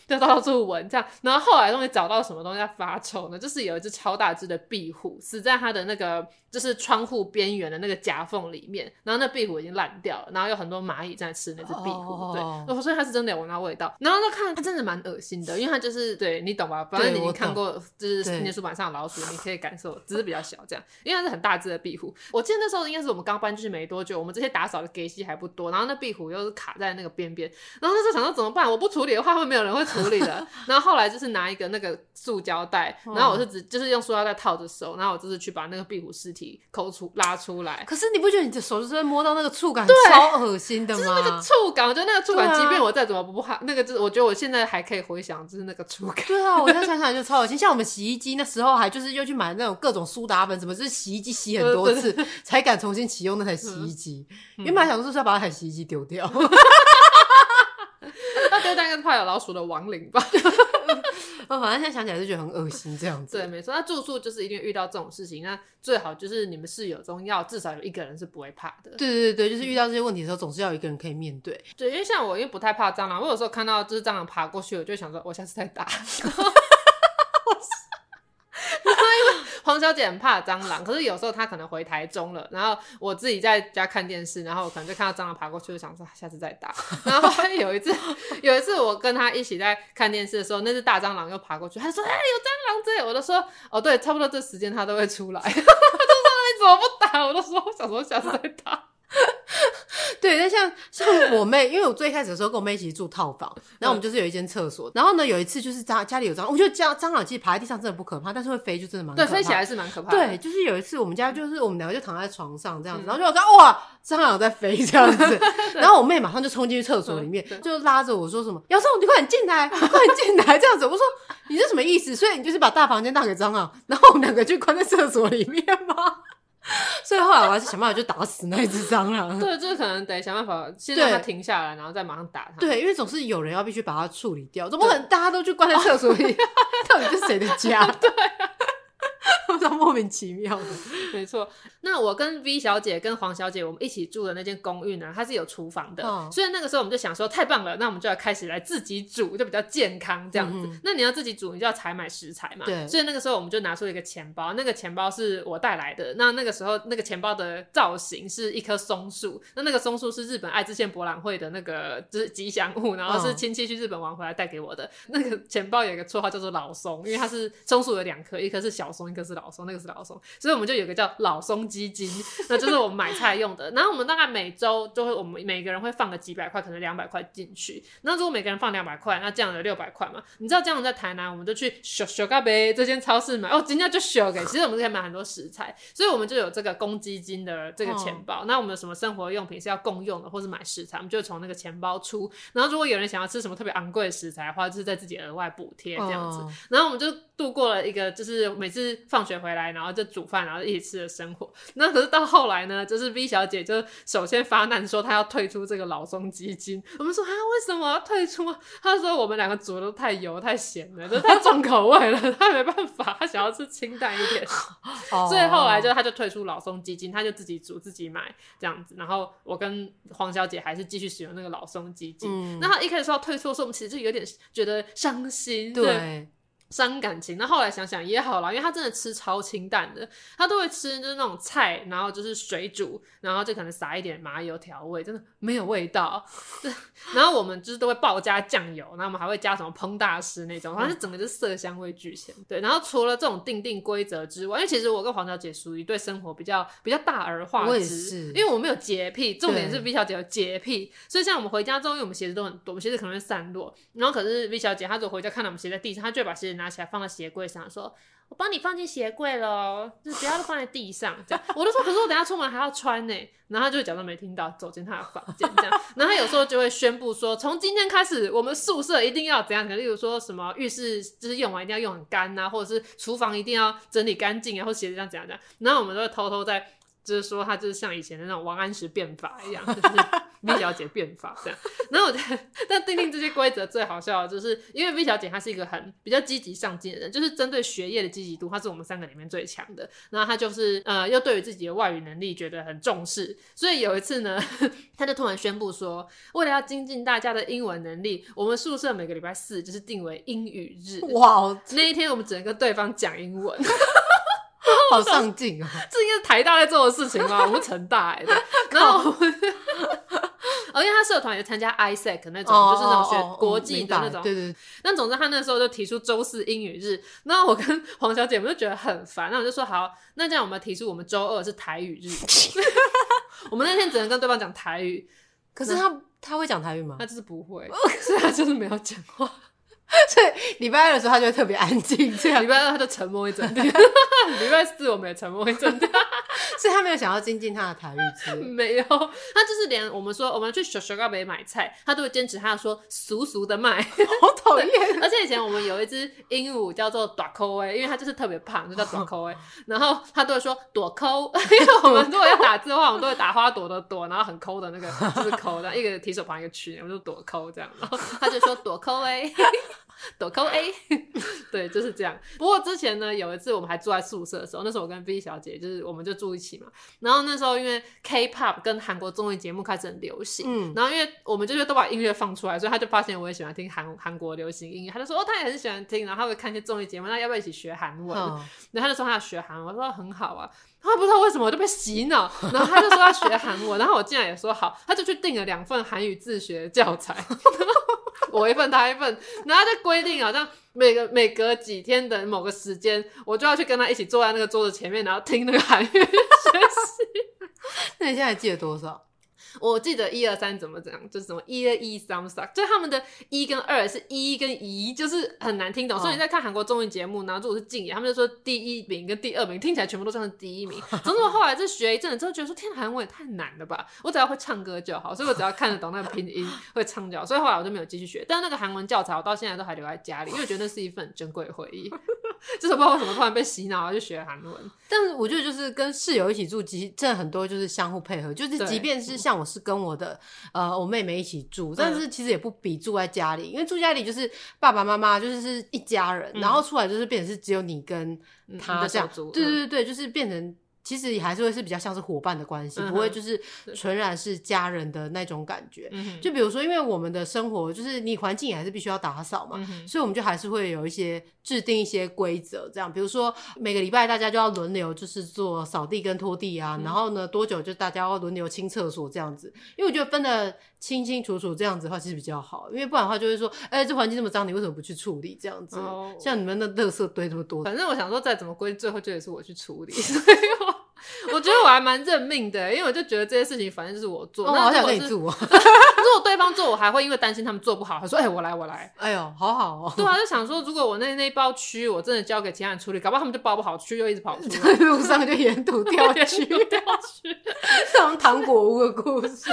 就到处闻这样，然后后来终于找到什么东西在发臭呢？就是有一只超大只的壁虎死在它的那个就是窗户边缘的那个夹缝里面，然后那壁虎已经烂掉了，然后有很多蚂蚁在吃那只壁虎，oh. 对，所以它是真的有闻到味道。然后就看它真的蛮恶心的，因为它就是对你懂吧？反正你看过就是念书板上的老鼠，你可以感受，只是比较小这样，因为它是很大只的壁虎。我记得那时候应该是我们刚搬进去没多久，我们这些打扫的给息还不多，然后那壁虎又是卡在那个边边，然后那时候想到怎么办？我不处理的话会没有人会处理的。然后后来就是拿一个那个塑胶袋，然后我是只就是用塑胶袋套着手，然后我就是去把那个壁虎尸体抠出拉出来。可是你不觉得你的手就是会摸到那个触感超恶心的吗？就是那个触感，我觉得那个触感，即便我再怎么不怕，那个就是我觉得我现在还可以回想，就是那个触感。对啊，我现在想想就超恶心。像我们洗衣机那时候还就是又去买那种各种苏打粉，什么就是洗衣机洗很多次才敢重新启用那台洗衣机。因为本来想说是要把那台洗衣机丢掉。那丢掉应该怕有老鼠的亡灵吧？我反正现在想起来就觉得很恶心，这样子。对，没错。那住宿就是一定遇到这种事情，那最好就是你们室友中要至少有一个人是不会怕的。对对对，就是遇到这些问题的时候，总是要有一个人可以面对。对，因为像我，因为不太怕蟑螂，我有时候看到就是蟑螂爬过去，我就想说，我下次再打。黄小姐很怕蟑螂，可是有时候她可能回台中了，然后我自己在家看电视，然后我可能就看到蟑螂爬过去，就想说下次再打。然后有一次，有一次我跟她一起在看电视的时候，那只大蟑螂又爬过去，她说：“哎、欸，有蟑螂这！”我都说：“哦，对，差不多这时间它都会出来。”她就说：“你怎么不打？”我都说：“我想说下次再打。”对，但像像我妹，因为我最开始的时候跟我妹一起住套房，然后我们就是有一间厕所，然后呢有一次就是家家里有蟑螂，我觉得蟑蟑螂其实爬在地上真的不可怕，但是会飞就真的蛮可怕。对，飞起来是蛮可怕的。对，就是有一次我们家就是我们两个就躺在床上这样子，然后就我说哇，蟑螂在飞这样子，然后我妹马上就冲进去厕所里面，就拉着我说什么，姚松你快点进来，快点进来这样子。我说你是什么意思？所以你就是把大房间让给蟑螂，然后我们两个就关在厕所里面吗？所以后来我还是想办法就打死那只蟑螂。对，就是可能得想办法先让它停下来，然后再马上打它。对，因为总是有人要必须把它处理掉，总不可能大家都去关在厕所里，到底是谁的家？对。莫名其妙的，没错。那我跟 V 小姐跟黄小姐，我们一起住的那间公寓呢，它是有厨房的。哦、所以那个时候我们就想说，太棒了，那我们就要开始来自己煮，就比较健康这样子。嗯、那你要自己煮，你就要采买食材嘛。对。所以那个时候我们就拿出一个钱包，那个钱包是我带来的。那那个时候那个钱包的造型是一棵松树，那那个松树是日本爱知县博览会的那个就是吉祥物，然后是亲戚去日本玩回来带给我的。哦、那个钱包有一个绰号叫做老松，因为它是松树有两棵，一棵是小松，一棵是老松。那个是老松，所以我们就有个叫老松基金，那就是我们买菜用的。然后我们大概每周就会，我们每个人会放个几百块，可能两百块进去。那如果每个人放两百块，那这样有六百块嘛？你知道这样在台南，我们就去小小咖啡这间超市买哦，今天就小给。其实我们可以买很多食材，所以我们就有这个公积金的这个钱包。哦、那我们有什么生活用品是要共用的，或是买食材，我们就从那个钱包出。然后如果有人想要吃什么特别昂贵的食材的话，就是在自己额外补贴这样子。哦、然后我们就度过了一个，就是每次放学回来，然后就。煮饭，然后一起吃的生活。那可是到后来呢，就是 V 小姐就首先发难说她要退出这个老松基金。我们说啊，为什么要退出？她说我们两个煮的都太油太咸了，就太重口味了，她没办法，她想要吃清淡一点。所以后来就她就退出老松基金，她就自己煮自己买这样子。然后我跟黄小姐还是继续使用那个老松基金。嗯、那她一开始说要退出的时候，我们其实就有点觉得伤心。对。对伤感情。那后来想想也好啦，因为他真的吃超清淡的，他都会吃就是那种菜，然后就是水煮，然后就可能撒一点麻油调味，真的没有味道。然后我们就是都会爆加酱油，然后我们还会加什么烹大师那种，反正整个就是色香味俱全。对，然后除了这种定定规则之外，因为其实我跟黄小姐属于对生活比较比较大而化之，因为我没有洁癖，重点是 V 小姐有洁癖，所以像我们回家之后，因为我们鞋子都很多，我们鞋子可能会散落，然后可是 V 小姐她走回家看到我们鞋在地上，她就会把鞋子拿拿起来放到鞋柜上，说：“我帮你放进鞋柜了，就是不要放在地上。”这样，我就说：“可是我等下出门还要穿呢。”然后他就假装没听到，走进他的房间这样。然后他有时候就会宣布说：“从今天开始，我们宿舍一定要怎样？可能例如说什么浴室就是用完一定要用很干啊，或者是厨房一定要整理干净啊，或鞋子这样怎样怎样。”然后我们都会偷偷在。就是说，他就是像以前的那种王安石变法一样，就是 V 小姐变法这样。然后我觉得，但定定这些规则最好笑的就是，因为 V 小姐她是一个很比较积极上进的人，就是针对学业的积极度，她是我们三个里面最强的。然后她就是呃，又对于自己的外语能力觉得很重视，所以有一次呢，她就突然宣布说，为了要精进大家的英文能力，我们宿舍每个礼拜四就是定为英语日。哇！那一天我们只能跟对方讲英文。好上进啊！这应该是台大在做的事情吗？我们成大哎，然后，哦，因为他社团也参加 ISEC 那种，就是那种学国际的那种。对对。那总之，他那时候就提出周四英语日。那我跟黄小姐我们就觉得很烦，那我就说好，那这样我们提出我们周二是台语日。我们那天只能跟对方讲台语，可是他他会讲台语吗？他就是不会，所以他就是没有讲话。所以礼拜二的时候他就会特别安静，这样礼拜二他就沉默一整天。礼拜四我们也沉默一整天，所以他没有想要精进他的台语。没有，他就是连我们说我们去小小高北买菜，他都会坚持他要说俗俗的卖，好讨厌。而且以前我们有一只鹦鹉叫做朵抠哎，因为它就是特别胖，就叫朵抠哎。然后他都会说朵抠，因为我们如果要打字的话，我们都会打花朵的朵，然后很抠的那个就是抠的，一个提手旁一个区，我们就朵抠这样。然后他就说朵抠哎。朵抠 A，对，就是这样。不过之前呢，有一次我们还住在宿舍的时候，那时候我跟 B 小姐就是我们就住一起嘛。然后那时候因为 K-pop 跟韩国综艺节目开始很流行，嗯，然后因为我们就是都把音乐放出来，所以他就发现我也喜欢听韩韩国流行音乐，他就说哦，他也很喜欢听，然后他会看一些综艺节目，那要不要一起学韩文？嗯、然后他就说他要学韩文，我说很好啊。他不知道为什么我就被洗脑，然后他就说要学韩文，然后我竟然也说好，他就去订了两份韩语自学教材。我一份，他一份，然后就规定好像每个每隔几天的某个时间，我就要去跟他一起坐在那个桌子前面，然后听那个韩语学习。那你现在还记得多少？我记得一二三怎么怎样，就是什么一二一三三，就他们的一跟二是一跟一，就是很难听懂。所以你在看韩国综艺节目，然后如果是敬业，他们就说第一名跟第二名听起来全部都像是第一名。总之我后来就学一阵子之后，觉得说天，韩文也太难了吧！我只要会唱歌就好，所以我只要看得懂那个拼音，会唱就好。所以后来我就没有继续学。但是那个韩文教材我到现在都还留在家里，因为我觉得那是一份珍贵回忆。就是不知道为什么突然被洗脑要去学韩文。但是我觉得就是跟室友一起住，其实真的很多就是相互配合，就是即便是像我是跟我的呃我妹妹一起住，但是其实也不比住在家里，因为住家里就是爸爸妈妈就是是一家人，然后出来就是变成是只有你跟他这样，对对对，就是变成。其实也还是会是比较像是伙伴的关系，嗯、不会就是纯然是家人的那种感觉。就比如说，因为我们的生活就是你环境也还是必须要打扫嘛，嗯、所以我们就还是会有一些制定一些规则，这样，比如说每个礼拜大家就要轮流就是做扫地跟拖地啊，嗯、然后呢多久就大家要轮流清厕所这样子。因为我觉得分的清清楚楚这样子的话其实比较好，因为不然的话就会说，哎、欸，这环境这么脏，你为什么不去处理这样子？哦、像你们的垃圾堆这么多，反正我想说再怎么归最后就也是我去处理。我觉得我还蛮认命的，因为我就觉得这些事情反正就是我做。哦、那我好想跟你做啊！如果对方做，我还会因为担心他们做不好，他说：“哎、欸，我来，我来。”哎呦，好好哦。对啊，就想说，如果我那那一包蛆，我真的交给其他人处理，搞不好他们就包不好，蛆就一直跑出来，路上就沿途 掉蛆，掉蛆，像糖果屋的故事，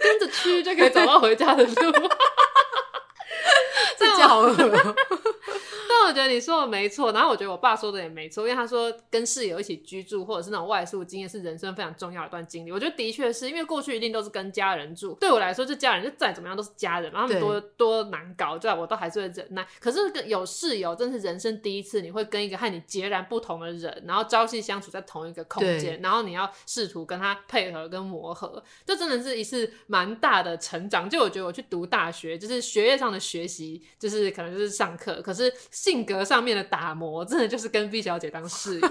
跟着蛆就可以找到回家的路。这样好恶。但我觉得你说的没错，然后我觉得我爸说的也没错，因为他说跟室友一起居住或者是那种外宿经验是人生非常重要的一段经历。我觉得的确是因为过去一定都是跟家人住，对我来说这家人就再怎么样都是家人嘛，他们多多难搞，对，我都还是会忍耐。可是有室友真是人生第一次，你会跟一个和你截然不同的人，然后朝夕相处在同一个空间，然后你要试图跟他配合跟磨合，这真的是一次蛮大的成长。就我觉得我去读大学，就是学业上的学习，就是可能就是上课，可是。性格上面的打磨，真的就是跟 B 小姐当室友。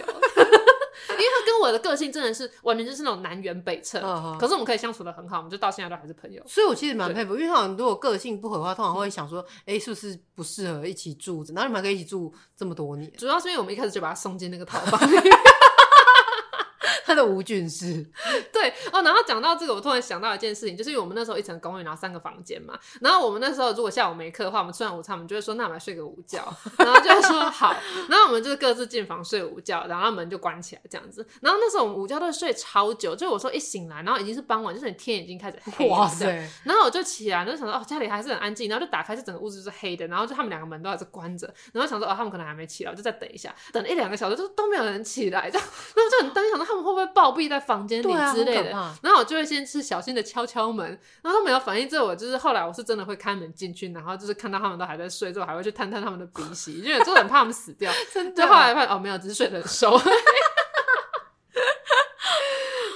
因为他跟我的个性真的是完全就是那种南辕北辙，嗯、可是我们可以相处的很好，我们就到现在都还是朋友。所以我其实蛮佩服，因为好像如果个性不合的话，通常会想说，哎、欸，是不是不适合一起住着？然后你们还可以一起住这么多年，主要是因为我们一开始就把他送进那个套房里。他的无菌室，对哦，然后讲到这个，我突然想到一件事情，就是因为我们那时候一层公寓，然后三个房间嘛，然后我们那时候如果下午没课的话，我们吃完午餐，我们就会说，那我们来睡个午觉，然后就会说好，然后我们就各自进房睡午觉，然后门就关起来这样子，然后那时候我们午觉都睡超久，就我说一醒来，然后已经是傍晚，就是你天已经开始黑了，哇塞，然后我就起来，就想说哦，家里还是很安静，然后就打开，这整个屋子就是黑的，然后就他们两个门都还是关着，然后想说哦，他们可能还没起来，我就再等一下，等了一两个小时就都没有人起来，这样，然后就很担心，想到他们会不会暴毙在房。间里之类的，啊、然后我就会先是小心的敲敲门，然后他没有反应。之后我就是后来我是真的会开门进去，然后就是看到他们都还在睡，之后还会去探探他们的鼻息，因为就很怕他们死掉。真的，就后来发现哦，没有，只是睡得很熟。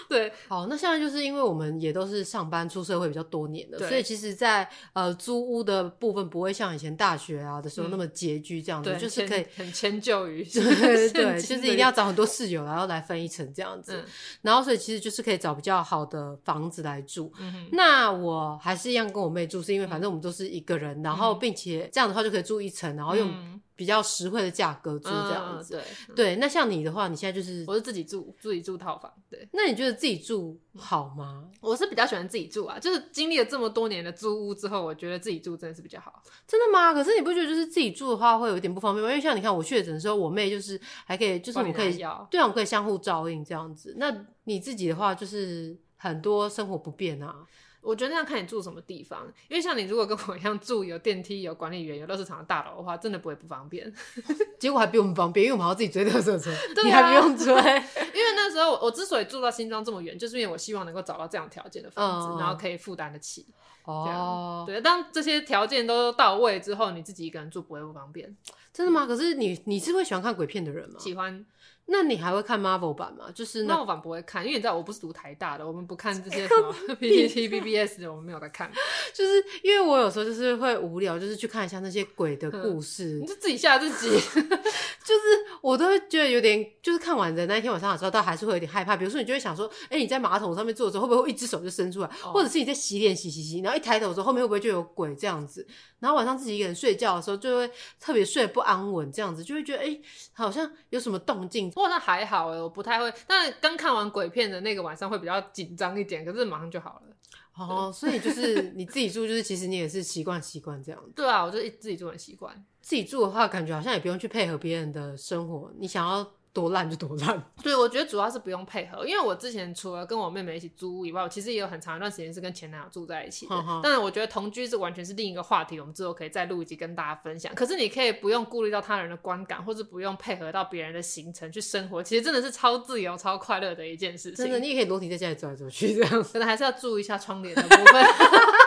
对，好，那现在就是因为我们也都是上班出社会比较多年的，所以其实在，在呃租屋的部分不会像以前大学啊的时候那么拮据这样子，嗯、就是可以很迁就于 对对，对就是一定要找很多室友，然后来分一层这样子，嗯、然后所以其实就是可以找比较好的房子来住。嗯、那我还是一样跟我妹住，是因为反正我们都是一个人，嗯、然后并且这样的话就可以住一层，然后用。嗯比较实惠的价格租这样子，嗯、对对。那像你的话，你现在就是我是自己住，自己住套房。对，那你觉得自己住好吗？我是比较喜欢自己住啊，就是经历了这么多年的租屋之后，我觉得自己住真的是比较好。真的吗？可是你不觉得就是自己住的话会有一点不方便吗？因为像你看我确诊的时候，我妹就是还可以，就是我们可以，对啊，我们可以相互照应这样子。那你自己的话，就是很多生活不便啊。我觉得那要看你住什么地方，因为像你如果跟我一样住有电梯、有管理员、有垃圾场的大楼的话，真的不会不方便。结果还比我们方便，因为我们还要自己追垃圾车，啊、你还不用追。因为那时候我，我之所以住到新庄这么远，就是因为我希望能够找到这样条件的房子，嗯、然后可以负担得起。哦，对，当这些条件都到位之后，你自己一个人住不会不方便。真的吗？可是你你是会喜欢看鬼片的人吗？喜欢。那你还会看 Marvel 版吗？就是那 Marvel 版不会看，因为你知道我不是读台大的，我们不看这些 什么 PTT、BBS 的，我们没有在看。就是因为我有时候就是会无聊，就是去看一下那些鬼的故事。你就自己吓自己，就是我都会觉得有点，就是看完的那一天晚上的时候，倒还是会有点害怕。比如说，你就会想说，哎、欸，你在马桶上面坐的时候，会不会一只手就伸出来？哦、或者是你在洗脸洗洗洗，然后一抬头的时候，后面会不会就有鬼这样子？然后晚上自己一个人睡觉的时候，就会特别睡不安稳，这样子就会觉得，哎、欸，好像有什么动静。不过那还好。我不太会，但刚看完鬼片的那个晚上会比较紧张一点，可是马上就好了。哦，所以就是你自己住，就是其实你也是习惯习惯这样子。对啊，我就自己住很习惯。自己住的话，感觉好像也不用去配合别人的生活，你想要。多烂就多烂，对，我觉得主要是不用配合，因为我之前除了跟我妹妹一起租屋以外，我其实也有很长一段时间是跟前男友住在一起的。呵呵，但是我觉得同居是完全是另一个话题，我们之后可以再录一集跟大家分享。可是你可以不用顾虑到他人的观感，或是不用配合到别人的行程去生活，其实真的是超自由、超快乐的一件事情。真的，你也可以裸体在家里走来走去这样，可能还是要注意一下窗帘的部分。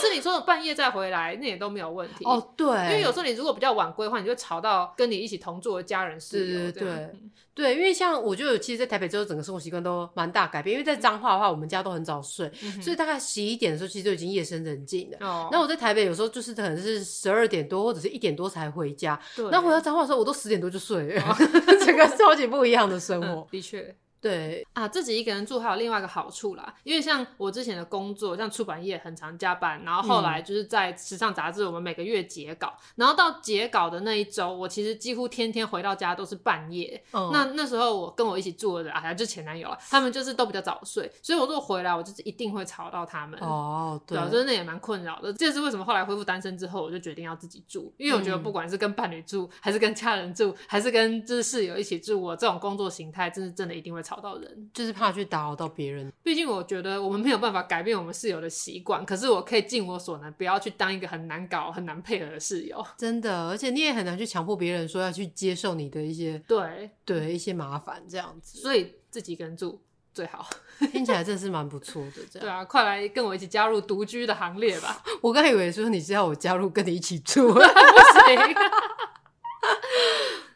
是你说的半夜再回来，那也都没有问题哦。对，因为有时候你如果比较晚归的话，你就吵到跟你一起同住的家人室友。对对对，因为像我就其实，在台北之后，整个生活习惯都蛮大改变。因为在彰化的话，我们家都很早睡，嗯、所以大概十一点的时候，其实就已经夜深人静了。哦。那我在台北有时候就是可能是十二点多或者是一点多才回家。对。那回到彰化的时候，我都十点多就睡了，哦、整个超级不一样的生活。嗯、的确。对啊，自己一个人住还有另外一个好处啦，因为像我之前的工作，像出版业很常加班，然后后来就是在时尚杂志，我们每个月截稿，嗯、然后到截稿的那一周，我其实几乎天天回到家都是半夜。嗯、那那时候我跟我一起住的人，哎呀，就前男友啊，他们就是都比较早睡，所以我如果回来，我就是一定会吵到他们。哦，对，对，真的也蛮困扰的。这是为什么后来恢复单身之后，我就决定要自己住，因为我觉得不管是跟伴侣住，还是跟家人住，还是跟就是室友一起住，我这种工作形态，真是真的一定会吵到人，就是。怕去打扰到别人，毕竟我觉得我们没有办法改变我们室友的习惯，可是我可以尽我所能，不要去当一个很难搞、很难配合的室友。真的，而且你也很难去强迫别人说要去接受你的一些对对一些麻烦这样子，所以自己一个人住最好。听起来真是蛮不 错的，这样。对啊，快来跟我一起加入独居的行列吧！我刚以为说你是要我加入跟你一起住，不行。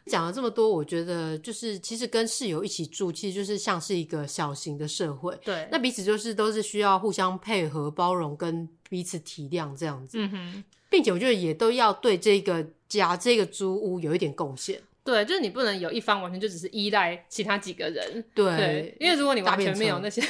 讲了这么多，我觉得就是其实跟室友一起住，其实就是像是一个小型的社会。对，那彼此就是都是需要互相配合、包容跟彼此体谅这样子。嗯哼。并且我觉得也都要对这个家、这个租屋有一点贡献。对，就是你不能有一方完全就只是依赖其他几个人。对，对，因为如果你完全没有那些，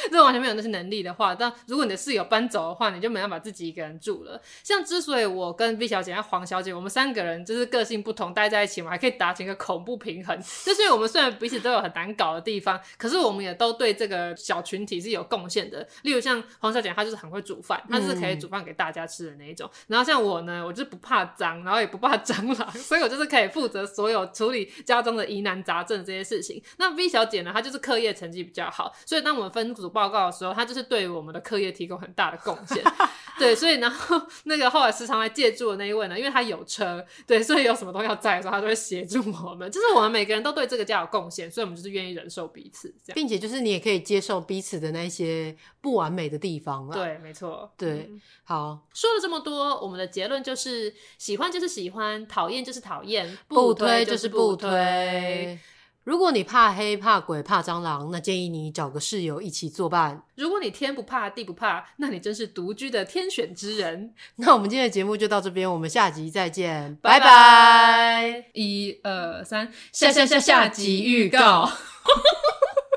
如果完全没有那些能力的话，但如果你的室友搬走的话，你就没办法自己一个人住了。像之所以我跟 V 小姐和黄小姐，我们三个人就是个性不同，待在一起，我们还可以达成一个恐怖平衡。就是我们虽然彼此都有很难搞的地方，可是我们也都对这个小群体是有贡献的。例如像黄小姐，她就是很会煮饭，她是可以煮饭给大家吃的那一种。嗯、然后像我呢，我就是不怕脏，然后也不怕蟑螂，所以我就是可以负责所有处理家中的疑难杂症这些事情。那 V 小姐呢，她就是课业成绩比较好，所以当我们分组报告的时候，他就是对我们的课业提供很大的贡献。对，所以然后那个后来时常来借住的那一位呢，因为他有车，对，所以有什么东西要载的时候，他就会协助我们。就是我们每个人都对这个家有贡献，所以我们就是愿意忍受彼此这样，并且就是你也可以接受彼此的那些不完美的地方了。对，没错。对，嗯、好，说了这么多，我们的结论就是：喜欢就是喜欢，讨厌就是讨厌，不推就是不推。如果你怕黑、怕鬼、怕蟑螂，那建议你找个室友一起作伴。如果你天不怕地不怕，那你真是独居的天选之人。那我们今天的节目就到这边，我们下集再见，拜拜！一二三，下下下下集预告。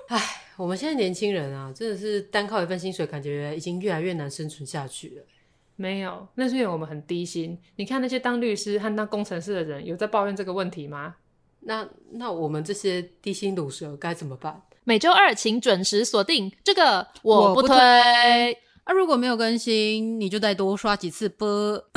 哎，我们现在年轻人啊，真的是单靠一份薪水，感觉已经越来越难生存下去了。没有，那是因为我们很低薪。你看那些当律师和当工程师的人，有在抱怨这个问题吗？那那我们这些低薪鲁蛇该怎么办？每周二请准时锁定这个，我不推。啊，如果没有更新，你就再多刷几次播。